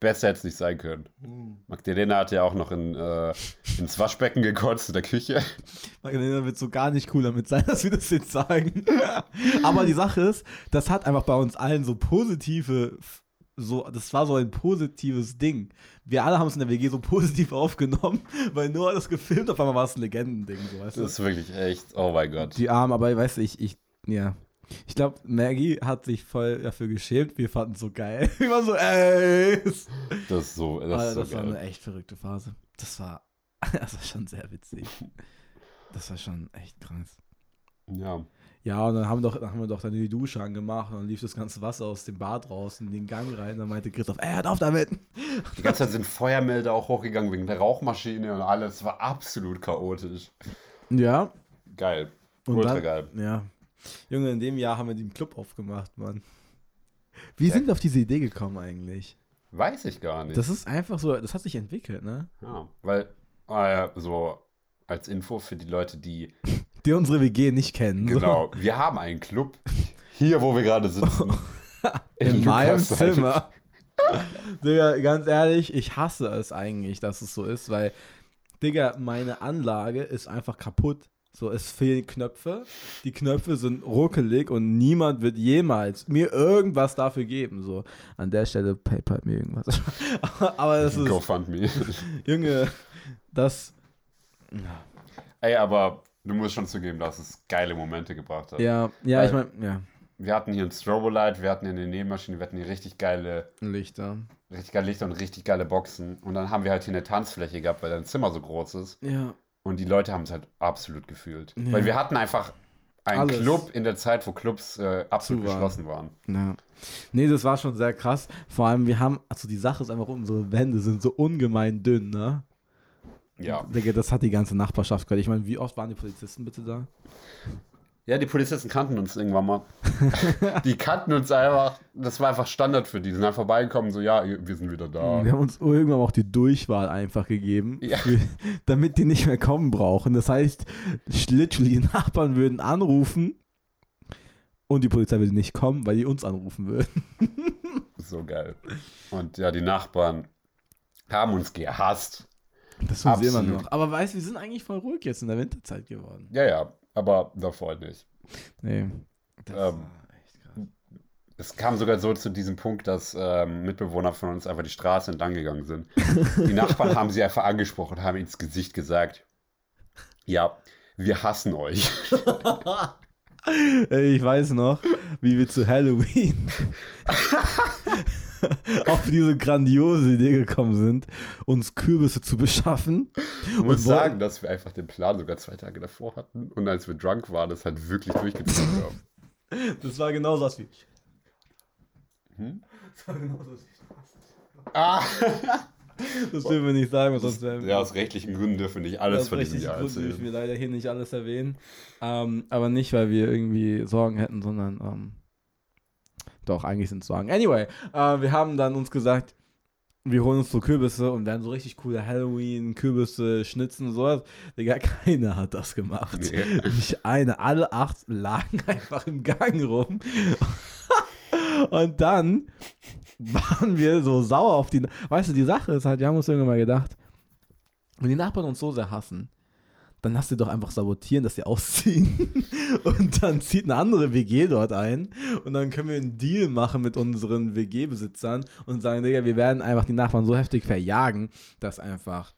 Besser hätte es nicht sein können. Magdalena hat ja auch noch in, äh, ins Waschbecken gekotzt in der Küche. Magdalena wird so gar nicht cool damit sein, dass wir das jetzt sagen. Aber die Sache ist, das hat einfach bei uns allen so positive, so, das war so ein positives Ding. Wir alle haben es in der WG so positiv aufgenommen, weil hat das gefilmt, auf einmal war es ein Legendending, so weißt. Das ist wirklich echt, oh mein Gott. Die Armen, aber weißt du, ich, ich, ja. Ich glaube, Maggie hat sich voll dafür geschämt. Wir fanden es so geil. Wir waren so, ey. Das ist so, das Alter, ist so das war geil. eine echt verrückte Phase. Das war, das war schon sehr witzig. Das war schon echt krass. Ja. Ja, und dann haben, doch, dann haben wir doch dann die Dusche angemacht und dann lief das ganze Wasser aus dem Bad raus in den Gang rein. Dann meinte Christoph, ey, hört auf damit. Die ganze Zeit sind Feuermelder auch hochgegangen wegen der Rauchmaschine und alles. Es war absolut chaotisch. Ja. Geil. Und Ultra dann, geil. Ja. Junge, in dem Jahr haben wir den Club aufgemacht, Mann. Wie sind wir auf diese Idee gekommen eigentlich? Weiß ich gar nicht. Das ist einfach so, das hat sich entwickelt, ne? ja, weil, äh, so als Info für die Leute, die Die unsere WG nicht kennen. Genau, wir haben einen Club hier, wo wir gerade sitzen. In meinem Lukasheim. Zimmer. Digga, ganz ehrlich, ich hasse es eigentlich, dass es so ist, weil, Digga, meine Anlage ist einfach kaputt. So, es fehlen Knöpfe. Die Knöpfe sind ruckelig und niemand wird jemals mir irgendwas dafür geben. So, an der Stelle PayPal mir irgendwas. Aber das ist, GoFundMe. Junge, das. Ey, aber du musst schon zugeben, dass es geile Momente gebracht hat. Ja, ja, Weil- ich meine, ja, Wir hatten hier ein Strobolight, wir hatten hier eine Nähmaschine, wir hatten hier richtig geile, Lichter. richtig geile Lichter und richtig geile Boxen. Und dann haben wir halt hier eine Tanzfläche gehabt, weil dein Zimmer so groß ist. Ja, Und die Leute haben es halt absolut gefühlt. Ja. Weil wir hatten einfach einen Alles. Club in der Zeit, wo Clubs äh, absolut Zu waren. geschlossen waren. Ja. Nee, das war schon sehr krass. Vor allem, wir haben, also die Sache ist einfach, unsere Wände sind so ungemein dünn, ne? Ja. Digga, das hat die ganze Nachbarschaft gehört. Ich meine, wie oft waren die Polizisten bitte da? Ja, die Polizisten kannten uns irgendwann mal. die kannten uns einfach. Das war einfach Standard für die. Die sind einfach vorbeigekommen, so, ja, wir sind wieder da. Wir haben uns irgendwann auch die Durchwahl einfach gegeben, Ja. für, damit die nicht mehr kommen brauchen. Das heißt, literally, die Nachbarn würden anrufen und die Polizei würde nicht kommen, weil die uns anrufen würden. So geil. Und ja, die Nachbarn haben uns gehasst. Das tun sie immer noch. Aber weißt du, wir sind eigentlich voll ruhig jetzt in der Winterzeit geworden. Ja, ja, aber davor nicht. Nee. Das Ähm, war echt krass. Es kam sogar so zu diesem Punkt, dass ähm, Mitbewohner von uns einfach die Straße entlang gegangen sind. Die Nachbarn haben sie einfach angesprochen und haben ins Gesicht gesagt, ja, wir hassen euch. Ich weiß noch, wie wir zu Halloween. auf diese grandiose Idee gekommen sind, uns Kürbisse zu beschaffen. Ich muss Und sagen, dass wir einfach den Plan sogar zwei Tage davor hatten und als wir drunk waren, das halt wirklich durchgezogen haben. Das war genauso was wie. Hm? Das war genauso was wie. Ah! Das dürfen wir nicht sagen, sonst wären Ja, aus rechtlichen Gründen dürfen wir nicht alles Aus von diesem rechtlichen Jahr Gründen dürfen erzählen. wir leider hier nicht alles erwähnen. Ähm, aber nicht, weil wir irgendwie Sorgen hätten, sondern ähm, doch, eigentlich sind es Sorgen. Anyway, äh, wir haben dann uns gesagt, wir holen uns so Kürbisse und werden so richtig coole Halloween, Kürbisse, Schnitzen und sowas. Digga, keiner hat das gemacht. Nee. Nicht eine. Alle acht lagen einfach im Gang rum. und dann waren wir so sauer auf die. Weißt du, die Sache ist halt, wir haben uns irgendwann mal gedacht, wenn die Nachbarn uns so sehr hassen, dann lass sie doch einfach sabotieren, dass sie ausziehen. Und dann zieht eine andere WG dort ein. Und dann können wir einen Deal machen mit unseren WG-Besitzern und sagen, Digga, wir werden einfach die Nachbarn so heftig verjagen, dass einfach,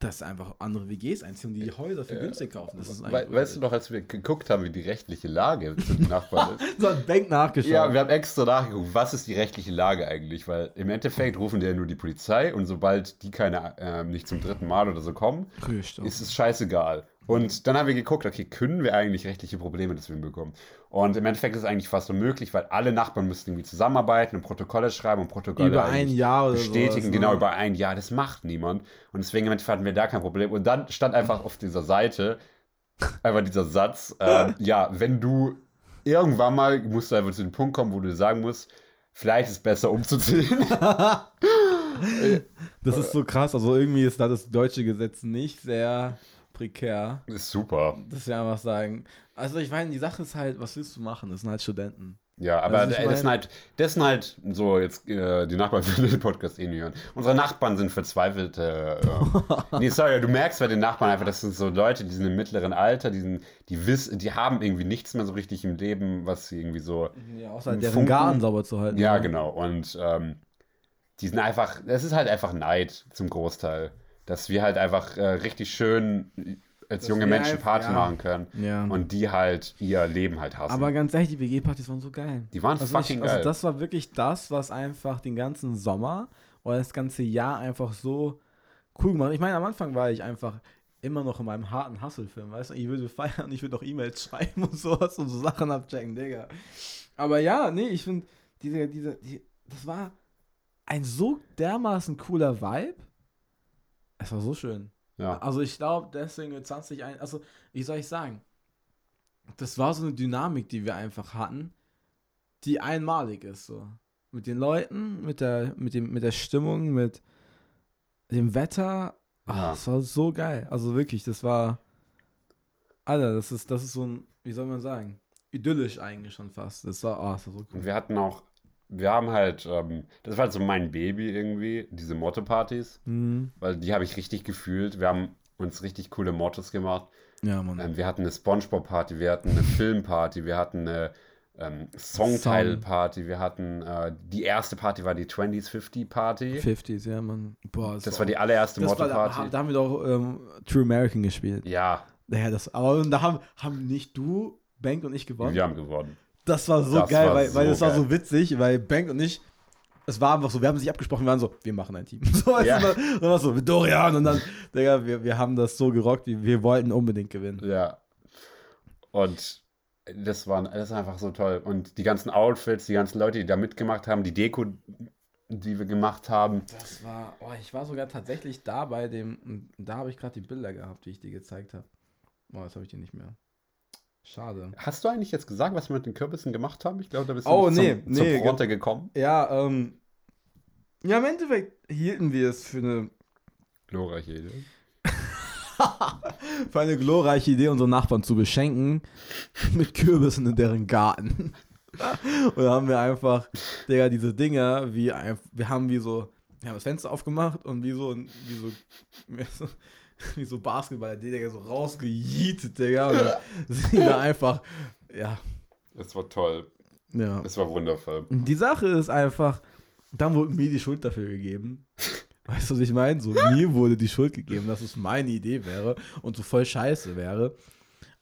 dass einfach andere WGs einziehen und die Häuser für Ja. günstig kaufen. We weißt du noch, als wir geguckt haben, wie die rechtliche Lage zu den Nachbarn ist? so ein Bank nachgeschaut. Ja, wir haben extra nachgeguckt, was ist die rechtliche Lage eigentlich, weil im Endeffekt rufen die ja nur die Polizei und sobald die keine, ähm, nicht zum dritten Mal oder so kommen, Richtig. ist es scheißegal. Und dann haben wir geguckt, okay, können wir eigentlich rechtliche Probleme deswegen bekommen? Und im Endeffekt ist es eigentlich fast unmöglich, weil alle Nachbarn müssten irgendwie zusammenarbeiten und Protokolle schreiben und Protokolle über ein Jahr oder bestätigen, sowas, genau ne? über ein Jahr. Das macht niemand. Und deswegen im Endeffekt hatten wir da kein Problem. Und dann stand einfach auf dieser Seite einfach dieser Satz, ähm, ja, wenn du irgendwann mal, musst du einfach zu dem Punkt kommen, wo du sagen musst, vielleicht ist es besser umzuziehen. Das ist so krass. Also irgendwie ist da das deutsche Gesetz nicht sehr prekär. Das ist super. Das wir einfach sagen. Also ich meine, die Sache ist halt, was willst du machen? Das sind halt Studenten. Ja, aber Also ich das, das, sind halt, das sind halt so, jetzt äh, die Nachbarn würden den Podcast eh nicht hören. Unsere Nachbarn sind verzweifelte. Äh, nee, sorry, du merkst bei den Nachbarn einfach, das sind so Leute, die sind im mittleren Alter, die, sind, die, wissen, die haben irgendwie nichts mehr so richtig im Leben, was sie irgendwie so. Ja, außer deren Funken. Garten sauber zu halten. Ja, genau. Und ähm, die sind einfach, das ist halt einfach Neid zum Großteil. Dass wir halt einfach äh, richtig schön als Dass junge Menschen einfach- Party ja. machen können. Ja. Und die halt ihr Leben halt hassen. Aber ganz ehrlich, die WG-Partys waren so geil. die waren Also, fucking ich, also geil. das war wirklich das, was einfach den ganzen Sommer oder das ganze Jahr einfach so cool gemacht. hat. Ich meine, am Anfang war ich einfach immer noch in meinem harten Hustle-Film, weißt du? Ich würde feiern, ich würde auch E-Mails schreiben und sowas und so Sachen abchecken, Digga. Aber ja, nee, ich finde, diese, diese, die, das war ein so dermaßen cooler Vibe. Es war so schön. ja. Also ich glaube, deswegen mit 20, ein- also wie soll ich sagen, das war so eine Dynamik, die wir einfach hatten, die einmalig ist so. Mit den Leuten, mit der, mit dem, mit der Stimmung, mit dem Wetter. Ah, Ja. Das war so geil. Also wirklich, das war. Alter, das ist, das ist so ein, wie soll man sagen, idyllisch eigentlich schon fast. Das war, ah, das war so Und cool. wir hatten auch, wir haben halt, ähm, das war halt so mein Baby irgendwie, diese Motto-Partys, Mhm. weil die habe ich richtig gefühlt. Wir haben uns richtig coole Mottos gemacht. Ja, Mann. Ähm, wir hatten eine Spongebob-Party, wir hatten eine Filmparty, wir hatten eine ähm, Songteil-Party, wir hatten, äh, die erste Party war die 20s 50 Party. 50s, ja, Mann. Boah, Das war die allererste das war, da, Motto-Party. da haben wir doch ähm, True American gespielt. Ja, Naja, das, aber da haben, haben nicht du, Bank und ich gewonnen. wir haben gewonnen. Das war so Das geil, war weil, weil so das war geil. so witzig, weil Bank und ich, es war einfach so, wir haben sich abgesprochen, wir waren so, wir machen ein Team. So, Ja. du, dann, dann war so, mit Dorian und dann, Digga, wir, wir haben das so gerockt, wir, wir wollten unbedingt gewinnen. Ja. Und das war, das war einfach so toll. Und die ganzen Outfits, die ganzen Leute, die da mitgemacht haben, die Deko, die wir gemacht haben. Das war, oh, ich war sogar tatsächlich da bei dem, da habe ich gerade die Bilder gehabt, die ich dir gezeigt habe. Oh, jetzt habe ich die nicht mehr. Schade. Hast du eigentlich jetzt gesagt, was wir mit den Kürbissen gemacht haben? Ich glaube, da bist du Oh, nee, zum, nee, zum Fronte gekommen. Ja, ähm, ja, im Endeffekt hielten wir es für eine Glorreiche Idee. für eine glorreiche Idee, unsere Nachbarn zu beschenken mit Kürbissen in deren Garten. Und da haben wir einfach, Digga, diese Dinger, wie wir haben wie so, wir haben das Fenster aufgemacht und wie so, wie so, wie so, wie so Basketball, die Digga, so rausgejietet, Digga. Und dann sind die da einfach, ja, Das war toll. ja. Das war wundervoll. Und Die Sache ist einfach, dann wurde mir die Schuld dafür gegeben. Weißt du, was ich meine? So, mir wurde die Schuld gegeben, dass es meine Idee wäre und so voll scheiße wäre.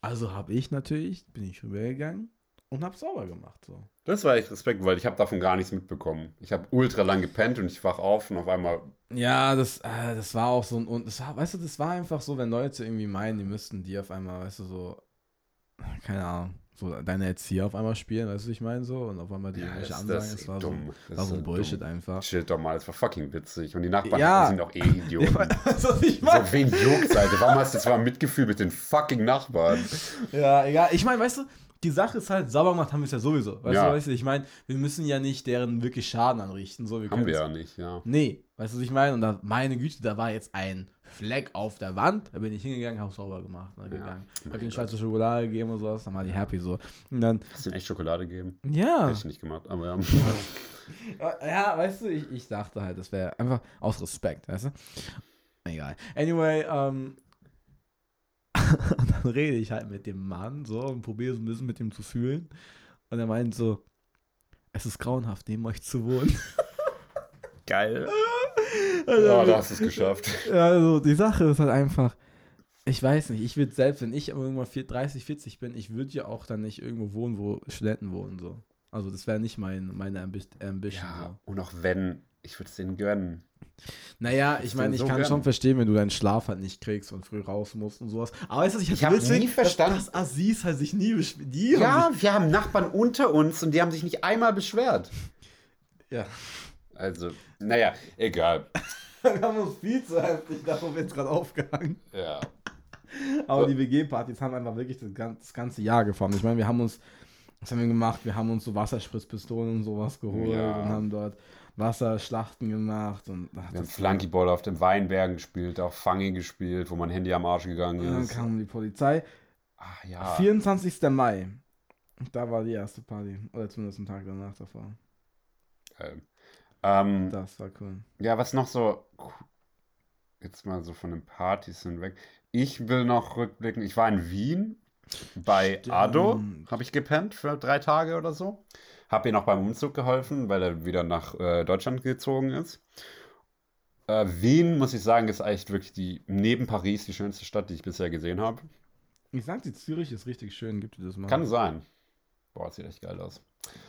Also habe ich natürlich, bin ich rübergegangen und hab sauber gemacht. So. Das war echt Respekt, weil ich habe davon gar nichts mitbekommen. Ich habe ultra lang gepennt und ich wach auf und auf einmal. Ja, das, äh, das war auch so ein, und das war, weißt du, das war einfach so, wenn Leute irgendwie meinen, die müssten die auf einmal, weißt du, so, keine Ahnung, so deine Erzieher auf einmal spielen, weißt du, ich meine so, und auf einmal die Ja, irgendwelche das- Ansagen, das war so, dumm. Das war so so Bullshit dumm. einfach. Chill doch mal, das war fucking witzig. Und die Nachbarn Ja. sind auch eh Idioten. was ich so, meine? wen juckt's, Alter? Warum hast du zwar Mitgefühl mit den fucking Nachbarn? Ja, egal. Ich meine, weißt du, die Sache ist halt, sauber gemacht haben wir es ja sowieso. Weißt Ja. du, weißt du, ich meine, wir müssen ja nicht deren wirklich Schaden anrichten. So, wir Haben wir ja nicht, ja. Nee, weißt du, was ich meine? Und da, meine Güte, da war jetzt ein Fleck auf der Wand. Da bin ich hingegangen, hab's sauber gemacht. Ne, Ja, gegangen. Hab den. Schweizer Schokolade gegeben und sowas. Dann war die happy so. Und dann, Hast du ihnen echt Schokolade gegeben? ja. Hätte ich nicht gemacht, aber ja. Ja, weißt du, ich, ich dachte halt, das wäre einfach aus Respekt, weißt du? Egal. Anyway, ähm. und dann rede ich halt mit dem Mann so und probiere so ein bisschen mit ihm zu fühlen. Und er meint so, es ist grauenhaft, neben euch zu wohnen. Geil. Also, Ja, da hast du es geschafft. Ja, also die Sache ist halt einfach, ich weiß nicht, ich würde selbst, wenn ich irgendwann 4, 30, 40 bin, ich würde ja auch dann nicht irgendwo wohnen, wo Studenten wohnen, so. Also das wäre nicht mein, meine Ambi Ambition. Ja, und auch wenn, ich würde es denen gönnen. Naja, ich meine, ich so kann gern? schon verstehen, wenn du deinen Schlaf halt nicht kriegst und früh raus musst und sowas. Aber weißt du, ich, Ich hab nie verstanden- Dass, dass Assis halt sich nie beschwert. Haben Ja, wir haben Nachbarn unter uns und die haben sich nicht einmal beschwert. sich, ja. Also, naja, egal. Wir haben uns viel zu heftig darauf jetzt gerade aufgehangen. Ja. Aber So. die WG-Partys haben einfach wirklich das ganze, das ganze Jahr geformt. Ich meine, wir haben uns, was haben wir gemacht? Wir haben uns so Wasserspritzpistolen und sowas geholt Ja. und haben dort Wasserschlachten gemacht und ach, Wir haben das- Flunkyball auf den Weinbergen gespielt, auch Fangi gespielt, wo mein Handy am Arsch gegangen und dann ist. kam die Polizei. Ach ja. 24. Mai. Da war die erste Party. Oder zumindest einen Tag danach davor. Geil. Ähm, Das war cool. ja, was noch so, jetzt mal so von den Partys hinweg. Ich will noch rückblicken, ich war in Wien bei Stimmt. Ado, habe ich gepennt für drei Tage oder so. Habe ihr noch beim Umzug geholfen, weil er wieder nach äh, Deutschland gezogen ist. Äh, Wien, muss ich sagen, ist echt wirklich die, neben Paris, die schönste Stadt, die ich bisher gesehen habe. Ich sag dir, Zürich ist richtig schön. Gibt dir das mal? Kann sein. Boah, sieht echt geil aus.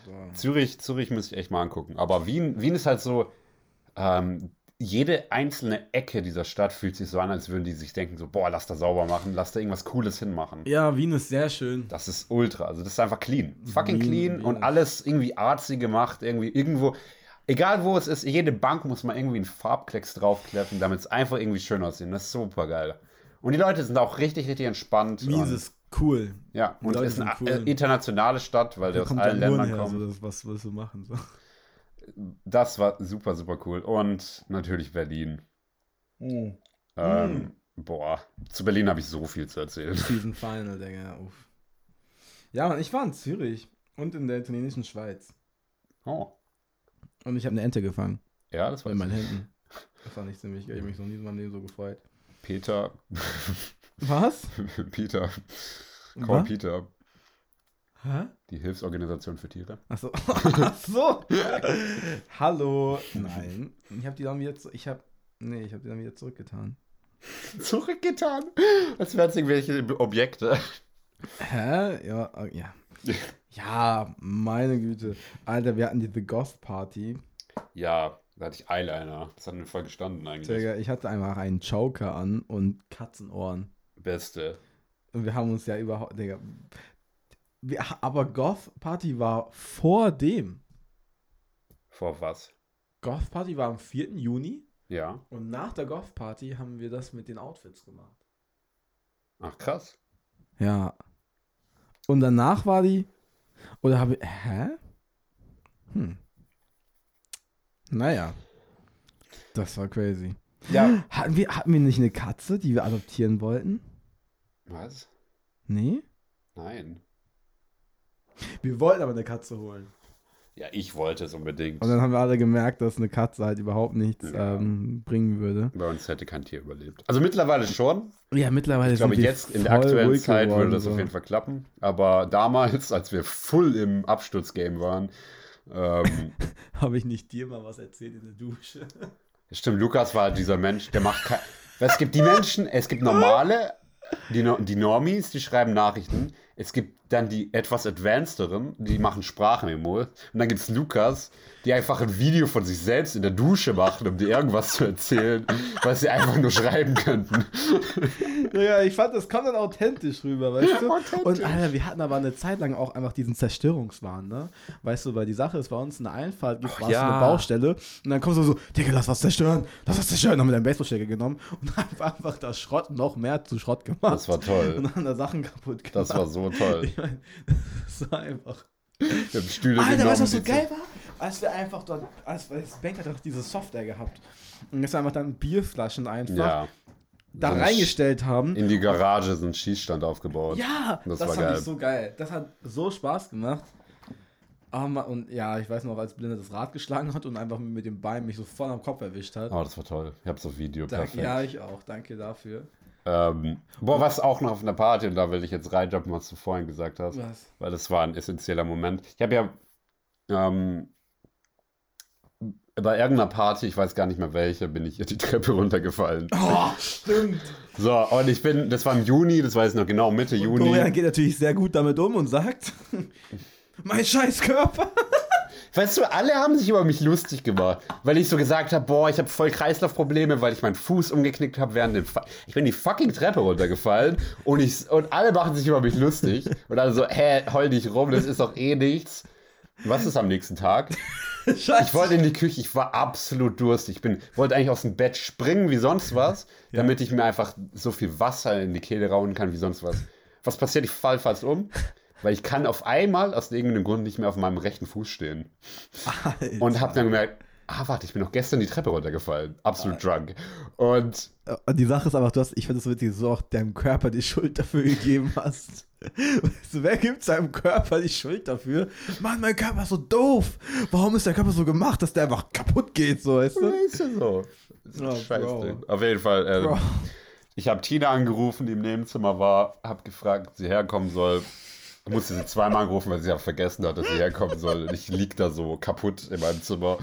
So. Zürich, Zürich müsste ich echt mal angucken. Aber Wien, Wien ist halt so, ähm, jede einzelne Ecke dieser Stadt fühlt sich so an, als würden die sich denken, so, boah, lass da sauber machen, lass da irgendwas Cooles hinmachen. Ja, Wien ist sehr schön. Das ist ultra. Also das ist einfach clean. Fucking Wien- clean Wien und alles irgendwie artsy gemacht, irgendwie irgendwo. Egal wo es ist, jede Bank muss mal irgendwie einen Farbklecks draufkleppen, damit es einfach irgendwie schön aussieht. Das ist super geil. Und die Leute sind auch richtig, richtig entspannt. Wien ist cool. ja, und es ist eine cool. internationale Stadt, weil die Da aus allen Ländern her. kommen. So, das, was willst du machen? So. Das war super, super cool. Und natürlich Berlin. Mhm. Ähm, Boah, zu Berlin habe ich so viel zu erzählen. Season Final, Digga. Uff. Ja, Mann, ich war in Zürich und in der italienischen Schweiz. Oh, Und ich habe eine Ente gefangen. ja, das war In meinen Händen. Das war nicht ziemlich geil. Ich habe mich noch nie in meinem Leben so gefreut. Peter. Was? Peter. Call Was? Peter. Hä? Die Hilfsorganisation für Tiere. Achso. Achso. Hallo. Nein. Ich habe die dann wieder ich habe nee, ich habe die dann wieder zurückgetan. Zurückgetan. Als wären es irgendwelche Objekte. Hä? Ja, äh, ja. Ja, meine Güte. Alter, wir hatten die The Ghost Party. Ja, da hatte ich Eyeliner. Das hat mir voll gestanden eigentlich. Digga, ich hatte einfach einen Joker an und Katzenohren. Beste. Und wir haben uns ja überhaupt, Digga. Aber Goth Party war vor dem. Vor was? Goth Party war am 4. Juni Ja. und nach der Goth Party haben wir das mit den Outfits gemacht. Ach, krass. Ja. Und danach war die. Oder habe ich. Hä? Hm. Naja. Das war crazy. Ja. Hatten wir, hatten wir nicht eine Katze, die wir adoptieren wollten? Was? Nee? Nein. Wir wollten aber eine Katze holen. Ja, ich wollte es unbedingt. Und dann haben wir alle gemerkt, dass eine Katze halt überhaupt nichts Ja. ähm, bringen würde. Bei uns hätte kein Tier überlebt. Also mittlerweile schon. Ja, mittlerweile Ich glaube, jetzt in der voll aktuellen Zeit geworden, würde das so. auf jeden Fall klappen. Aber damals, als wir full im Absturzgame waren, ähm, Habe ich nicht dir mal was erzählt in der Dusche? stimmt, Lukas war halt dieser Mensch, der macht kein. Es gibt die Menschen, es gibt normale, die, No- die Normies, die schreiben Nachrichten. Es gibt dann die etwas advancederen, die machen Sprachmemos. Und dann gibt es Lukas, die einfach ein Video von sich selbst in der Dusche machen, um dir irgendwas zu erzählen, was sie einfach nur schreiben könnten. Ja, ich fand, das kam dann authentisch rüber, weißt du? Authentisch. Und Alter, wir hatten aber eine Zeit lang auch einfach diesen Zerstörungswahn, ne? Weißt du, weil die Sache ist, bei uns eine Einfahrt gibt, war ja. so eine Baustelle und dann kommst du so, Digga, lass was zerstören, lass was zerstören, dann haben wir einen Baseballschläger genommen und haben einfach das Schrott noch mehr zu Schrott gemacht. Das war toll. Und haben da Sachen kaputt gemacht. Das war so toll. Ich mein, das war einfach. Wir haben Stühle Alter, genommen. weißt du, was so geil war? Als wir einfach dort, als das Bank hat doch diese Software gehabt. Und jetzt einfach dann Bierflaschen einfach Ja. da So ein reingestellt haben. In die Garage so ein Schießstand aufgebaut. Ja, Das das, war fand geil. ich so geil. Das hat so Spaß gemacht. Aber, und ja, ich weiß noch, als Blinde das Rad geschlagen hat und einfach mit dem Bein mich so voll am Kopf erwischt hat. Oh, das war toll. Ich habe so Video. Danke, Perfekt. ja, ich auch. Danke dafür. Ähm, boah, was auch noch auf einer Party, und da will ich jetzt reinjumpen, was du vorhin gesagt hast. Was? Weil das war ein essentieller Moment. Ich habe ja ähm, bei irgendeiner Party, ich weiß gar nicht mehr welche, bin ich die Treppe runtergefallen. Oh, stimmt. So, und ich bin, das war im Juni, das weiß ich noch genau, Mitte Juni. Dorian geht natürlich sehr gut damit um und sagt: Mein scheiß Körper. Weißt du, alle haben sich über mich lustig gemacht, weil ich so gesagt habe, boah, ich habe voll Kreislaufprobleme, weil ich meinen Fuß umgeknickt habe während dem Fa Ich bin die fucking Treppe runtergefallen und ich und alle machen sich über mich lustig und alle so, hä, heul dich rum, das ist doch eh nichts. Was ist am nächsten Tag? Scheiße. Ich wollte in die Küche, ich war absolut durstig. Ich bin, wollte eigentlich aus dem Bett springen wie sonst was, damit ich mir einfach so viel Wasser in die Kehle rauen kann wie sonst was. Was passiert? Ich fall fast um, weil ich kann auf einmal aus irgendeinem Grund nicht mehr auf meinem rechten Fuß stehen. Alter. Und habe dann gemerkt, ah, warte, ich bin noch gestern die Treppe runtergefallen. Absolut drunk. Und Und die Sache ist aber, du hast, ich finde es so witzig, dass du auch deinem Körper die Schuld dafür gegeben hast. Weißt du, wer gibt seinem Körper die Schuld dafür? Mann, mein Körper ist so doof. Warum ist der Körper so gemacht, dass der einfach kaputt geht, so, weißt du? ist ja so. Oh, scheiß Bro. Ding. Auf jeden Fall. Ähm. Ich habe Tina angerufen, die im Nebenzimmer war, habe gefragt, ob sie herkommen soll. Musste sie zweimal angerufen, weil sie ja vergessen hat, dass sie herkommen soll. Und ich lieg da so kaputt in meinem Zimmer.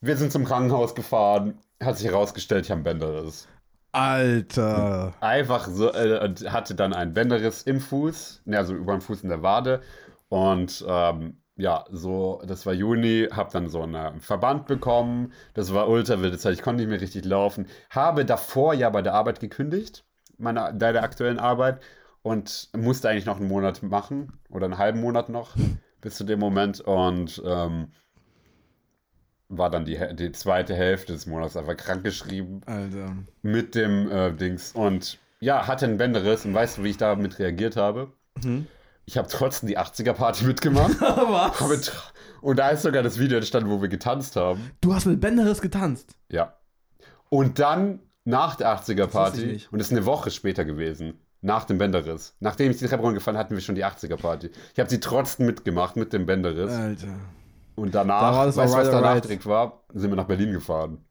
Wir sind zum Krankenhaus gefahren. Hat sich herausgestellt, ich habe einen Bänderriss. Alter. Einfach so, äh, und hatte dann einen Bänderriss im Fuß, ne, also über dem Fuß in der Wade. Und ähm, ja, so, das war Juni, habe dann so einen Verband bekommen. Das war ultra wilde Zeit, ich konnte nicht mehr richtig laufen. Habe davor ja bei der Arbeit gekündigt, meiner, bei der aktuellen Arbeit. Und musste eigentlich noch einen Monat machen oder einen halben Monat noch bis zu dem Moment. Und ähm, war dann die, die zweite Hälfte des Monats einfach krankgeschrieben Alter. mit dem äh, Dings und ja, hatte einen Bänderriss und weißt du, wie ich damit reagiert habe? Ich habe trotzdem die 80er-Party mitgemacht. Was? Und da ist sogar das Video entstanden, wo wir getanzt haben. Du hast mit Bänderriss getanzt. Ja. Und dann nach der wusste ich 80er-Party, nicht. und das ist eine Woche später gewesen, nach dem Bänderriss. Nachdem ich die Treppe runtergefallen hatten wir schon die 80er-Party. Ich habe sie trotzdem mitgemacht mit dem Bänderriss. Alter. Und danach, Da war das weißt du, was danach direkt war? Sind wir nach Berlin gefahren.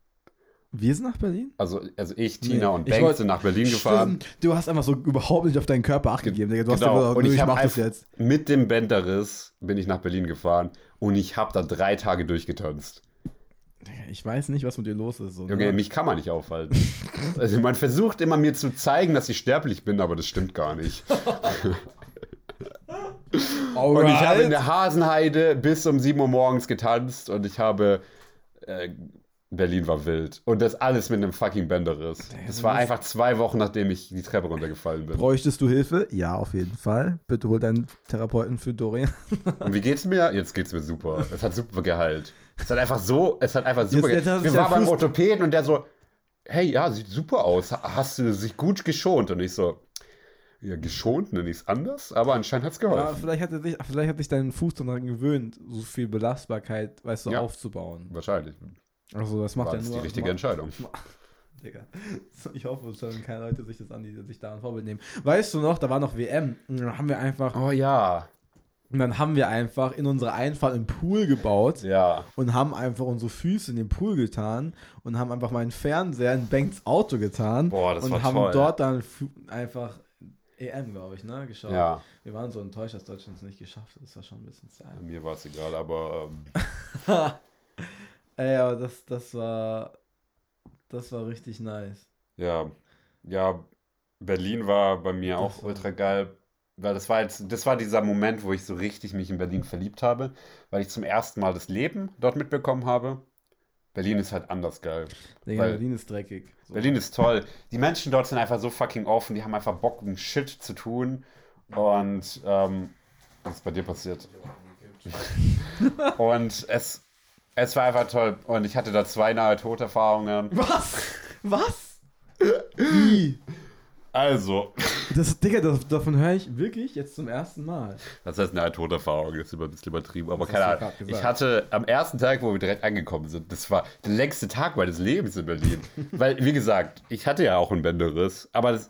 Wir sind nach Berlin? Also, also ich, Tina Nee, und ich Bank wollt- sind nach Berlin gefahren. Stimmt. Du hast einfach so überhaupt nicht auf deinen Körper Acht gegeben. Du hast Genau. einfach, Und ich, ich mach das jetzt. Mit dem Bänderriss bin ich nach Berlin gefahren und ich habe da drei Tage durchgetanzt. Ich weiß nicht, was mit dir los ist. Junge, ne? mich kann man nicht aufhalten. Also man versucht immer mir zu zeigen, dass ich sterblich bin, aber das stimmt gar nicht. Und ich habe in der Hasenheide bis um 7 Uhr morgens getanzt und ich habe. Äh, Berlin war wild. Und das alles mit einem fucking Bänderriss. Das war einfach zwei Wochen, nachdem ich die Treppe runtergefallen bin. Bräuchtest du Hilfe? Ja, auf jeden Fall. Bitte hol deinen Therapeuten für Dorian. Und wie geht's mir? Jetzt geht's mir super. Es hat super geheilt. Es hat einfach so, es hat einfach super jetzt geheilt. Wir ja waren beim Orthopäden und der so, hey, ja, sieht super aus. Ha- Hast du sich gut geschont? Und ich so, ja, geschont nenne ich es anders, aber anscheinend hat's Ja, geholfen. vielleicht hat, sich, vielleicht hat sich dein Fuß daran gewöhnt, so viel Belastbarkeit, weißt du, Ja. aufzubauen. Wahrscheinlich. Also das macht War er das nur. die richtige ma- Entscheidung. Digga. Ich hoffe, es sollen keine Leute sich das an, die sich daran Vorbild nehmen. Weißt du noch, da war noch WM. Und dann haben wir einfach, Oh ja. Und dann haben wir einfach in unsere Einfahrt einen Pool gebaut Ja. und haben einfach unsere Füße in den Pool getan und haben einfach meinen Fernseher in Banks Auto getan Boah, das und war haben toll. dort dann einfach EM, glaube ich, ne, geschaut. Ja. Wir waren so enttäuscht, dass Deutschland es nicht geschafft hat. Das war schon ein bisschen sad. Mir war es egal, aber ähm, Ey, aber das, das war, das war richtig nice. ja. Ja, Berlin war bei mir Das auch war- ultra geil. Weil das war jetzt, das war dieser Moment, wo ich so richtig mich in Berlin verliebt habe, weil ich zum ersten Mal das Leben dort mitbekommen habe. Berlin ist halt anders geil. Digga, Berlin ist dreckig. So. Berlin ist toll. Die Menschen dort sind einfach so fucking offen, die haben einfach Bock, um Shit zu tun. Und ähm, was ist bei dir passiert? Und es, es war einfach toll. Und ich hatte da zwei nahe Toderfahrungen. Was? Was? Wie? Also, Das, Digga, das, davon höre ich wirklich jetzt zum ersten Mal. das heißt nahe Toderfahrung, ist immer ein bisschen übertrieben, aber Das keine Ahnung. Ich hatte am ersten Tag, wo wir direkt angekommen sind, das war der längste Tag meines Lebens in Berlin. Weil, wie gesagt, ich hatte ja auch einen Bänderriss, aber das,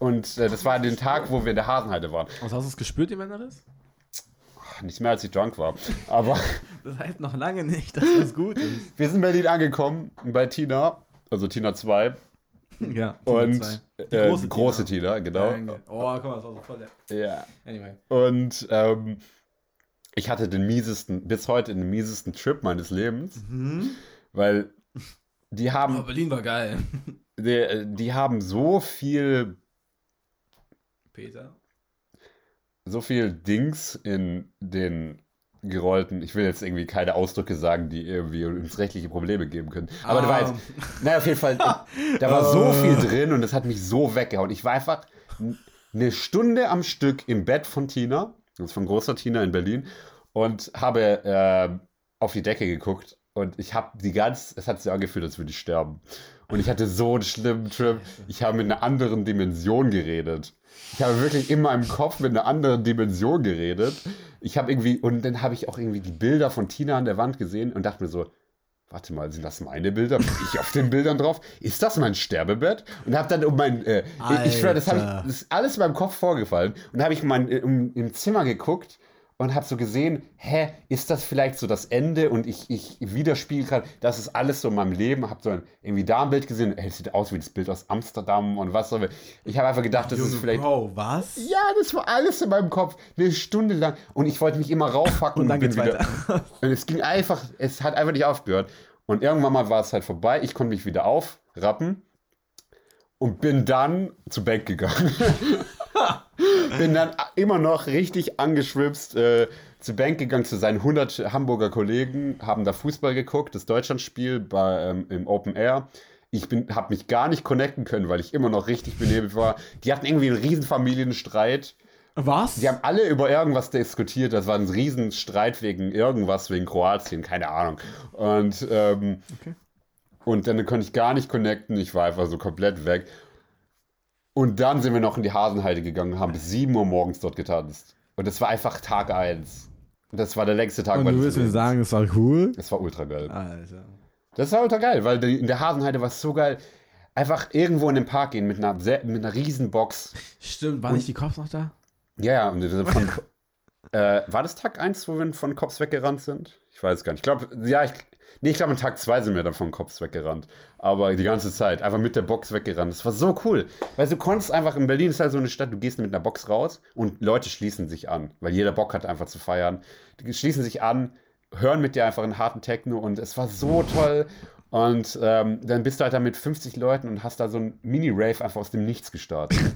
und äh, das war den Tag, wo wir in der Hasenheide waren. Was hast du es gespürt, die Männeris? Nicht mehr als ich drunk war. Aber Das heißt noch lange nicht, dass das gut ist. wir sind in Berlin angekommen, bei Tina, also Tina 2. Ja. Und äh, große, große Tina, genau. Oh, guck mal, das war so voll. der- Ja. Anyway. Und ähm, ich hatte den miesesten, bis heute den miesesten Trip meines Lebens, weil die Oh, haben, Berlin war geil. die, die haben so viel, Peter. so viel Dings in den gerollten, ich will jetzt irgendwie keine Ausdrücke sagen, die irgendwie uns rechtliche Probleme geben können. Aber da war jetzt, naja, auf jeden Fall, da war so viel drin und das hat mich so weggehauen. Ich war einfach eine Stunde am Stück im Bett von Tina, das ist von großer Tina in Berlin, und habe äh, auf die Decke geguckt und ich habe die ganz, es hat sich angefühlt, als würde ich sterben. Und ich hatte so einen schlimmen Trip. Ich habe mit einer anderen Dimension geredet. Ich habe wirklich in meinem Kopf mit einer anderen Dimension geredet. Ich habe irgendwie, und dann habe ich auch irgendwie die Bilder von Tina an der Wand gesehen und dachte mir so, warte mal, sind das meine Bilder? Bin ich auf den Bildern drauf? Ist das mein Sterbebett? Und habe dann um mein, äh, ich, schwöre, das, hab ich, das ist alles in meinem Kopf vorgefallen. Und habe ich mein, äh, um, im Zimmer geguckt und habe so gesehen, hä, ist das vielleicht so das Ende? Und ich, ich widerspiegel gerade, das ist alles so in meinem Leben. Habe so ein, irgendwie da ein Bild gesehen, ey, es sieht aus wie das Bild aus Amsterdam und was soll Ich habe einfach gedacht, das ist Junge vielleicht... Bro, was? Ja, das war alles in meinem Kopf. Eine Stunde lang. Und ich wollte mich immer raufhacken. Und dann bin geht's weiter. Und es ging einfach, es hat einfach nicht aufgehört. Und irgendwann mal war es halt vorbei. Ich konnte mich wieder aufrappen und bin dann zur Bank gegangen. bin dann immer noch richtig angeschwipst äh, zur Bank gegangen zu seinen 100 Hamburger Kollegen, haben da Fußball geguckt, das Deutschlandspiel bei, ähm, im Open Air. Ich habe mich gar nicht connecten können, weil ich immer noch richtig benebelt war. Die hatten irgendwie einen riesen Familienstreit. Was? Die haben alle über irgendwas diskutiert. Das war ein Riesenstreit wegen irgendwas, wegen Kroatien, keine Ahnung. Und, ähm, Okay. und dann konnte ich gar nicht connecten. Ich war einfach so komplett weg. Und dann sind wir noch in die Hasenheide gegangen und haben bis 7 Uhr morgens dort getanzt. Und das war einfach Tag 1. Das war der längste Tag Und du willst mir sagen, es war cool? Das war ultra geil. Alter. Das war ultra geil, weil in der Hasenheide war es so geil. Einfach irgendwo in den Park gehen mit einer, mit einer riesen Box. Stimmt, war nicht die Cops noch da? Ja, ja, und von, äh, war das Tag 1, wo wir von Cops weggerannt sind? Ich weiß gar nicht. Ich glaube, ja, ich, nee, ich glaube, an Tag 2 sind wir dann von Cops weggerannt. Aber die ganze Zeit, einfach mit der Box weggerannt. Das war so cool. Weil du konntest einfach, in Berlin ist halt so eine Stadt, du gehst mit einer Box raus und Leute schließen sich an, weil jeder Bock hat, einfach zu feiern. Die schließen sich an, hören mit dir einfach einen harten Techno und es war so toll. Und ähm, dann bist du halt da mit 50 Leuten und hast da so ein Mini-Rave einfach aus dem Nichts gestartet.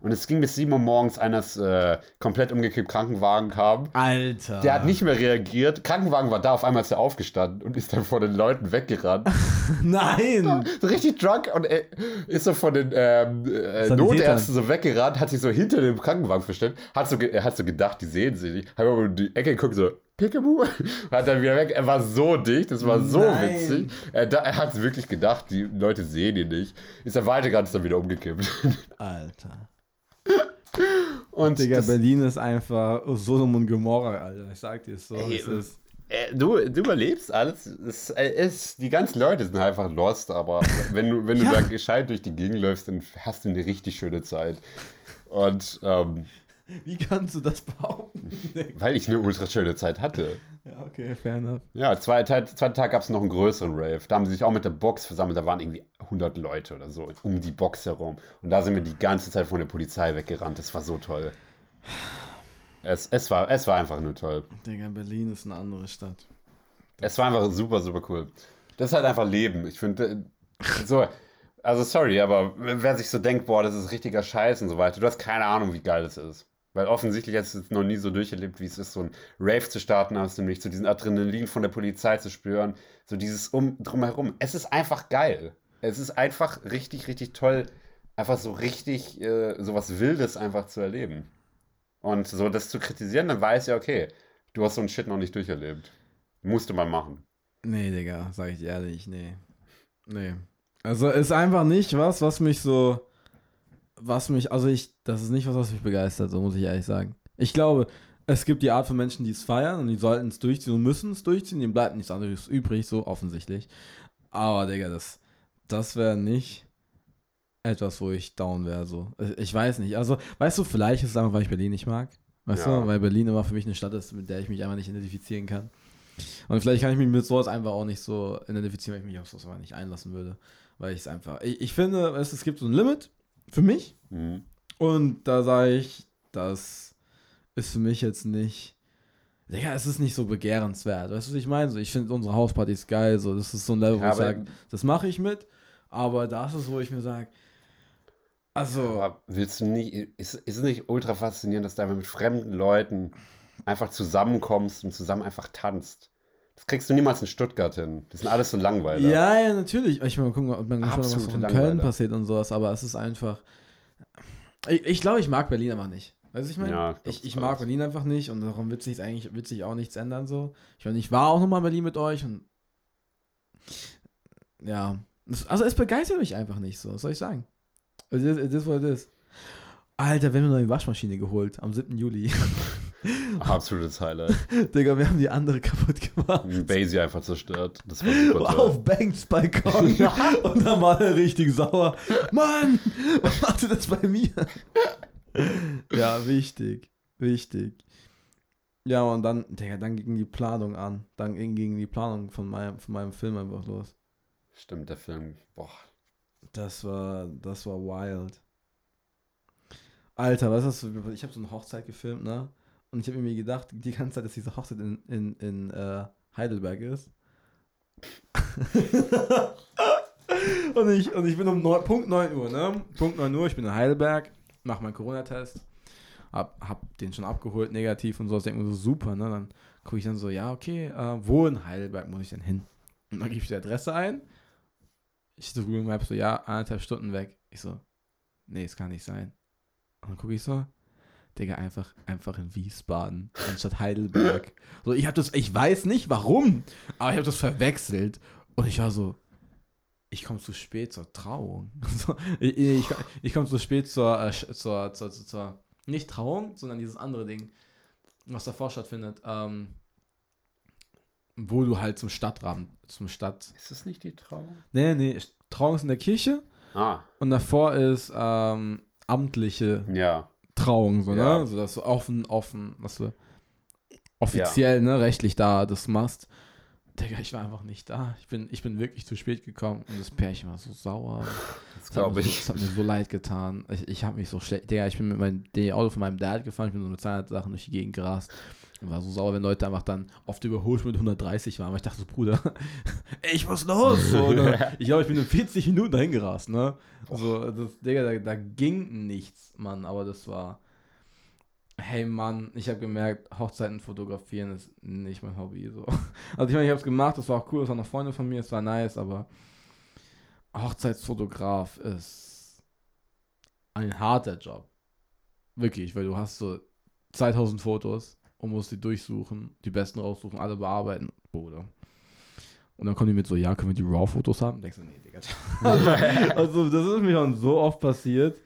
Und es ging bis 7 Uhr morgens, eines äh, komplett umgekippt Krankenwagen kam. Alter. Der hat nicht mehr reagiert. Krankenwagen war da, auf einmal ist er aufgestanden und ist dann vor den Leuten weggerannt. Nein! so richtig drunk und äh, ist so von den ähm, äh. Notärzten so weggerannt, hat sich so hinter dem Krankenwagen verstellt, hat so, er hat so gedacht, die sehen sie nicht. Hat aber in die Ecke geguckt, so, Pickaboo, hat dann wieder weg. Er war so dicht, das war so Nein. witzig. Er, er hat wirklich gedacht, die Leute sehen ihn nicht. Ist er weitergegangen, ist dann wieder umgekippt. Alter. Und Digga, das, Berlin ist einfach Sodom und Gomorra, Alter. Ich sag dir es so. Ey, es ist. äh, du, du überlebst alles. Es, äh, es, die ganzen Leute sind einfach lost, aber wenn du, wenn du Ja. da gescheit durch die Gegend läufst, dann hast du eine richtig schöne Zeit. Und ähm, Wie kannst du das behaupten? weil ich eine ultra schöne Zeit hatte. ja, okay, fair enough. Ja, zweiten zweiten Tag gab es noch einen größeren Rave. Da haben sie sich auch mit der Box versammelt. Da waren irgendwie 100 Leute oder so um die Box herum. Und da sind wir die ganze Zeit von der Polizei weggerannt. Das war so toll. Es, es, war, es war einfach nur toll. Digga, Berlin ist eine andere Stadt. Es war einfach super, super cool. Das ist halt einfach Leben. Ich finde, so, also sorry, aber wer sich so denkt, boah, das ist richtiger Scheiß und so weiter, du hast keine Ahnung, wie geil das ist. Weil offensichtlich hast du es noch nie so durcherlebt, wie es ist, so ein Rave zu starten, hast du nämlich so diesen Adrenalin von der Polizei zu spüren, so dieses um drumherum. Es ist einfach geil. Es ist einfach richtig, richtig toll, einfach so richtig äh, sowas Wildes einfach zu erleben. Und so das zu kritisieren, dann weiß ja, okay, du hast so einen Shit noch nicht durcherlebt. Musste man machen. Nee, Digga, sag ich ehrlich, nee. Nee. Also ist einfach nicht was, was mich so. Was mich, also ich, das ist nicht was, was mich begeistert, so muss ich ehrlich sagen. Ich glaube, es gibt die Art von Menschen, die es feiern und die sollten es durchziehen und müssen es durchziehen, denen bleibt nichts anderes übrig, so offensichtlich. Aber, Digga, das, das wäre nicht etwas, wo ich down wäre, so. Ich weiß nicht. Also, weißt du, vielleicht ist es einfach, weil ich Berlin nicht mag. Weißt Ja. du, weil Berlin immer für mich eine Stadt ist, mit der ich mich einfach nicht identifizieren kann. Und vielleicht kann ich mich mit sowas einfach auch nicht so identifizieren, weil ich mich auf sowas einfach nicht einlassen würde. Weil ich es einfach. Ich, ich finde, es, es gibt so ein Limit für mich. Mhm. Und da sage ich, das ist für mich jetzt nicht. Digga, es ist nicht so begehrenswert. Weißt du, was ich meine? So, ich finde unsere Hauspartys geil. So, das ist so ein Level, wo Ja, ich aber- sage, das mache ich mit. Aber das ist, wo ich mir sage, also, Aber willst du nicht, ist, ist es nicht ultra faszinierend, dass du einfach mit fremden Leuten einfach zusammenkommst und zusammen einfach tanzt? Das kriegst du niemals in Stuttgart hin. Das sind alles so Langweiler. ja, ja, natürlich. Ich meine, gucken, ob man schon was in Langweiler. Köln passiert und sowas, aber es ist einfach. Ich, ich glaube, ich mag Berlin einfach nicht. Weißt du, ich meine, Ja, ich ich, mag Berlin einfach nicht und darum wird sich eigentlich wird sich auch nichts ändern so. Ich meine, ich war auch nochmal in Berlin mit euch und ja, also es begeistert mich einfach nicht so, was soll ich sagen? Es ist, es ist, what it is. Alter, wir haben eine neue Waschmaschine geholt am 7. Juli. Absolutes Highlight. Digga, wir haben die andere kaputt gemacht. Basie einfach zerstört. Das war super toll. Auf Banks Balkon. und dann war er richtig sauer. Mann, was macht ihr das bei mir? ja, wichtig. Wichtig. Ja, und dann, Digga, dann ging die Planung an. Dann ging die Planung von meinem, von meinem Film einfach los. Stimmt, der Film. Boah. Das war, das war wild. Alter, was ist das? Ich habe so eine Hochzeit gefilmt, ne? Und ich habe mir gedacht, die ganze Zeit, dass diese Hochzeit in, in, in äh, Heidelberg ist. und, ich, und ich bin um neun, Punkt 9 Uhr, ne? Punkt 9 Uhr, ich bin in Heidelberg, mach meinen Corona-Test, hab, hab den schon abgeholt, negativ und so. Ich denke mir so, super, ne? Dann gucke ich dann so, ja, okay, äh, wo in Heidelberg muss ich denn hin? Und dann gebe ich die Adresse ein. Ich so Google Maps so, ja, anderthalb Stunden weg. Ich so, nee, es kann nicht sein. Und dann gucke ich so, Digga, einfach, einfach in Wiesbaden anstatt Heidelberg. So, ich habe das, ich weiß nicht warum, aber ich habe das verwechselt. Und ich war so, ich komme zu spät zur Trauung. So, ich ich, ich komme zu spät zur, äh, zur, zur, zur, zur, nicht Trauung, sondern dieses andere Ding, was davor stattfindet, ähm, wo du halt zum Stadtrahmen, zum Stadt. Ist das nicht die Trauung? Nee, nee, Trauung ist in der Kirche Ah, und davor ist ähm, amtliche ja. Trauung, so, Ja. ne? So, dass du offen, offen, was du offiziell, ne, rechtlich da das machst. Digga, ich war einfach nicht da. Ich bin, ich bin wirklich zu spät gekommen und das Pärchen war so sauer. Das Das hat, glaube mir so, ich. das hat mir so leid getan. Ich, ich habe mich so schlecht. Digga, ich bin mit meinem Auto von meinem Dad gefahren, ich bin so mit Sachen durch die Gegend gerast. Und war so sauer, wenn Leute einfach dann oft überholt mit 130 waren. Aber ich dachte so, Bruder, ich muss los. So, ne? Ich glaube, ich bin in 40 Minuten dahin gerast, ne? So, das, Digga, da, da ging nichts, Mann. Aber das war. Hey Mann, ich habe gemerkt, Hochzeiten fotografieren ist nicht mein Hobby. So. Also ich meine, ich habe es gemacht, das war auch cool, das waren noch Freunde von mir, es war nice, aber Hochzeitsfotograf ist ein harter Job. Wirklich, weil du hast so 2000 Fotos und musst die durchsuchen, die besten raussuchen, alle bearbeiten. Bruder. Und dann kommen die mit so, ja, können wir die RAW-Fotos haben? Denkst du, nee, Digga. also, also, das ist mir schon so oft passiert.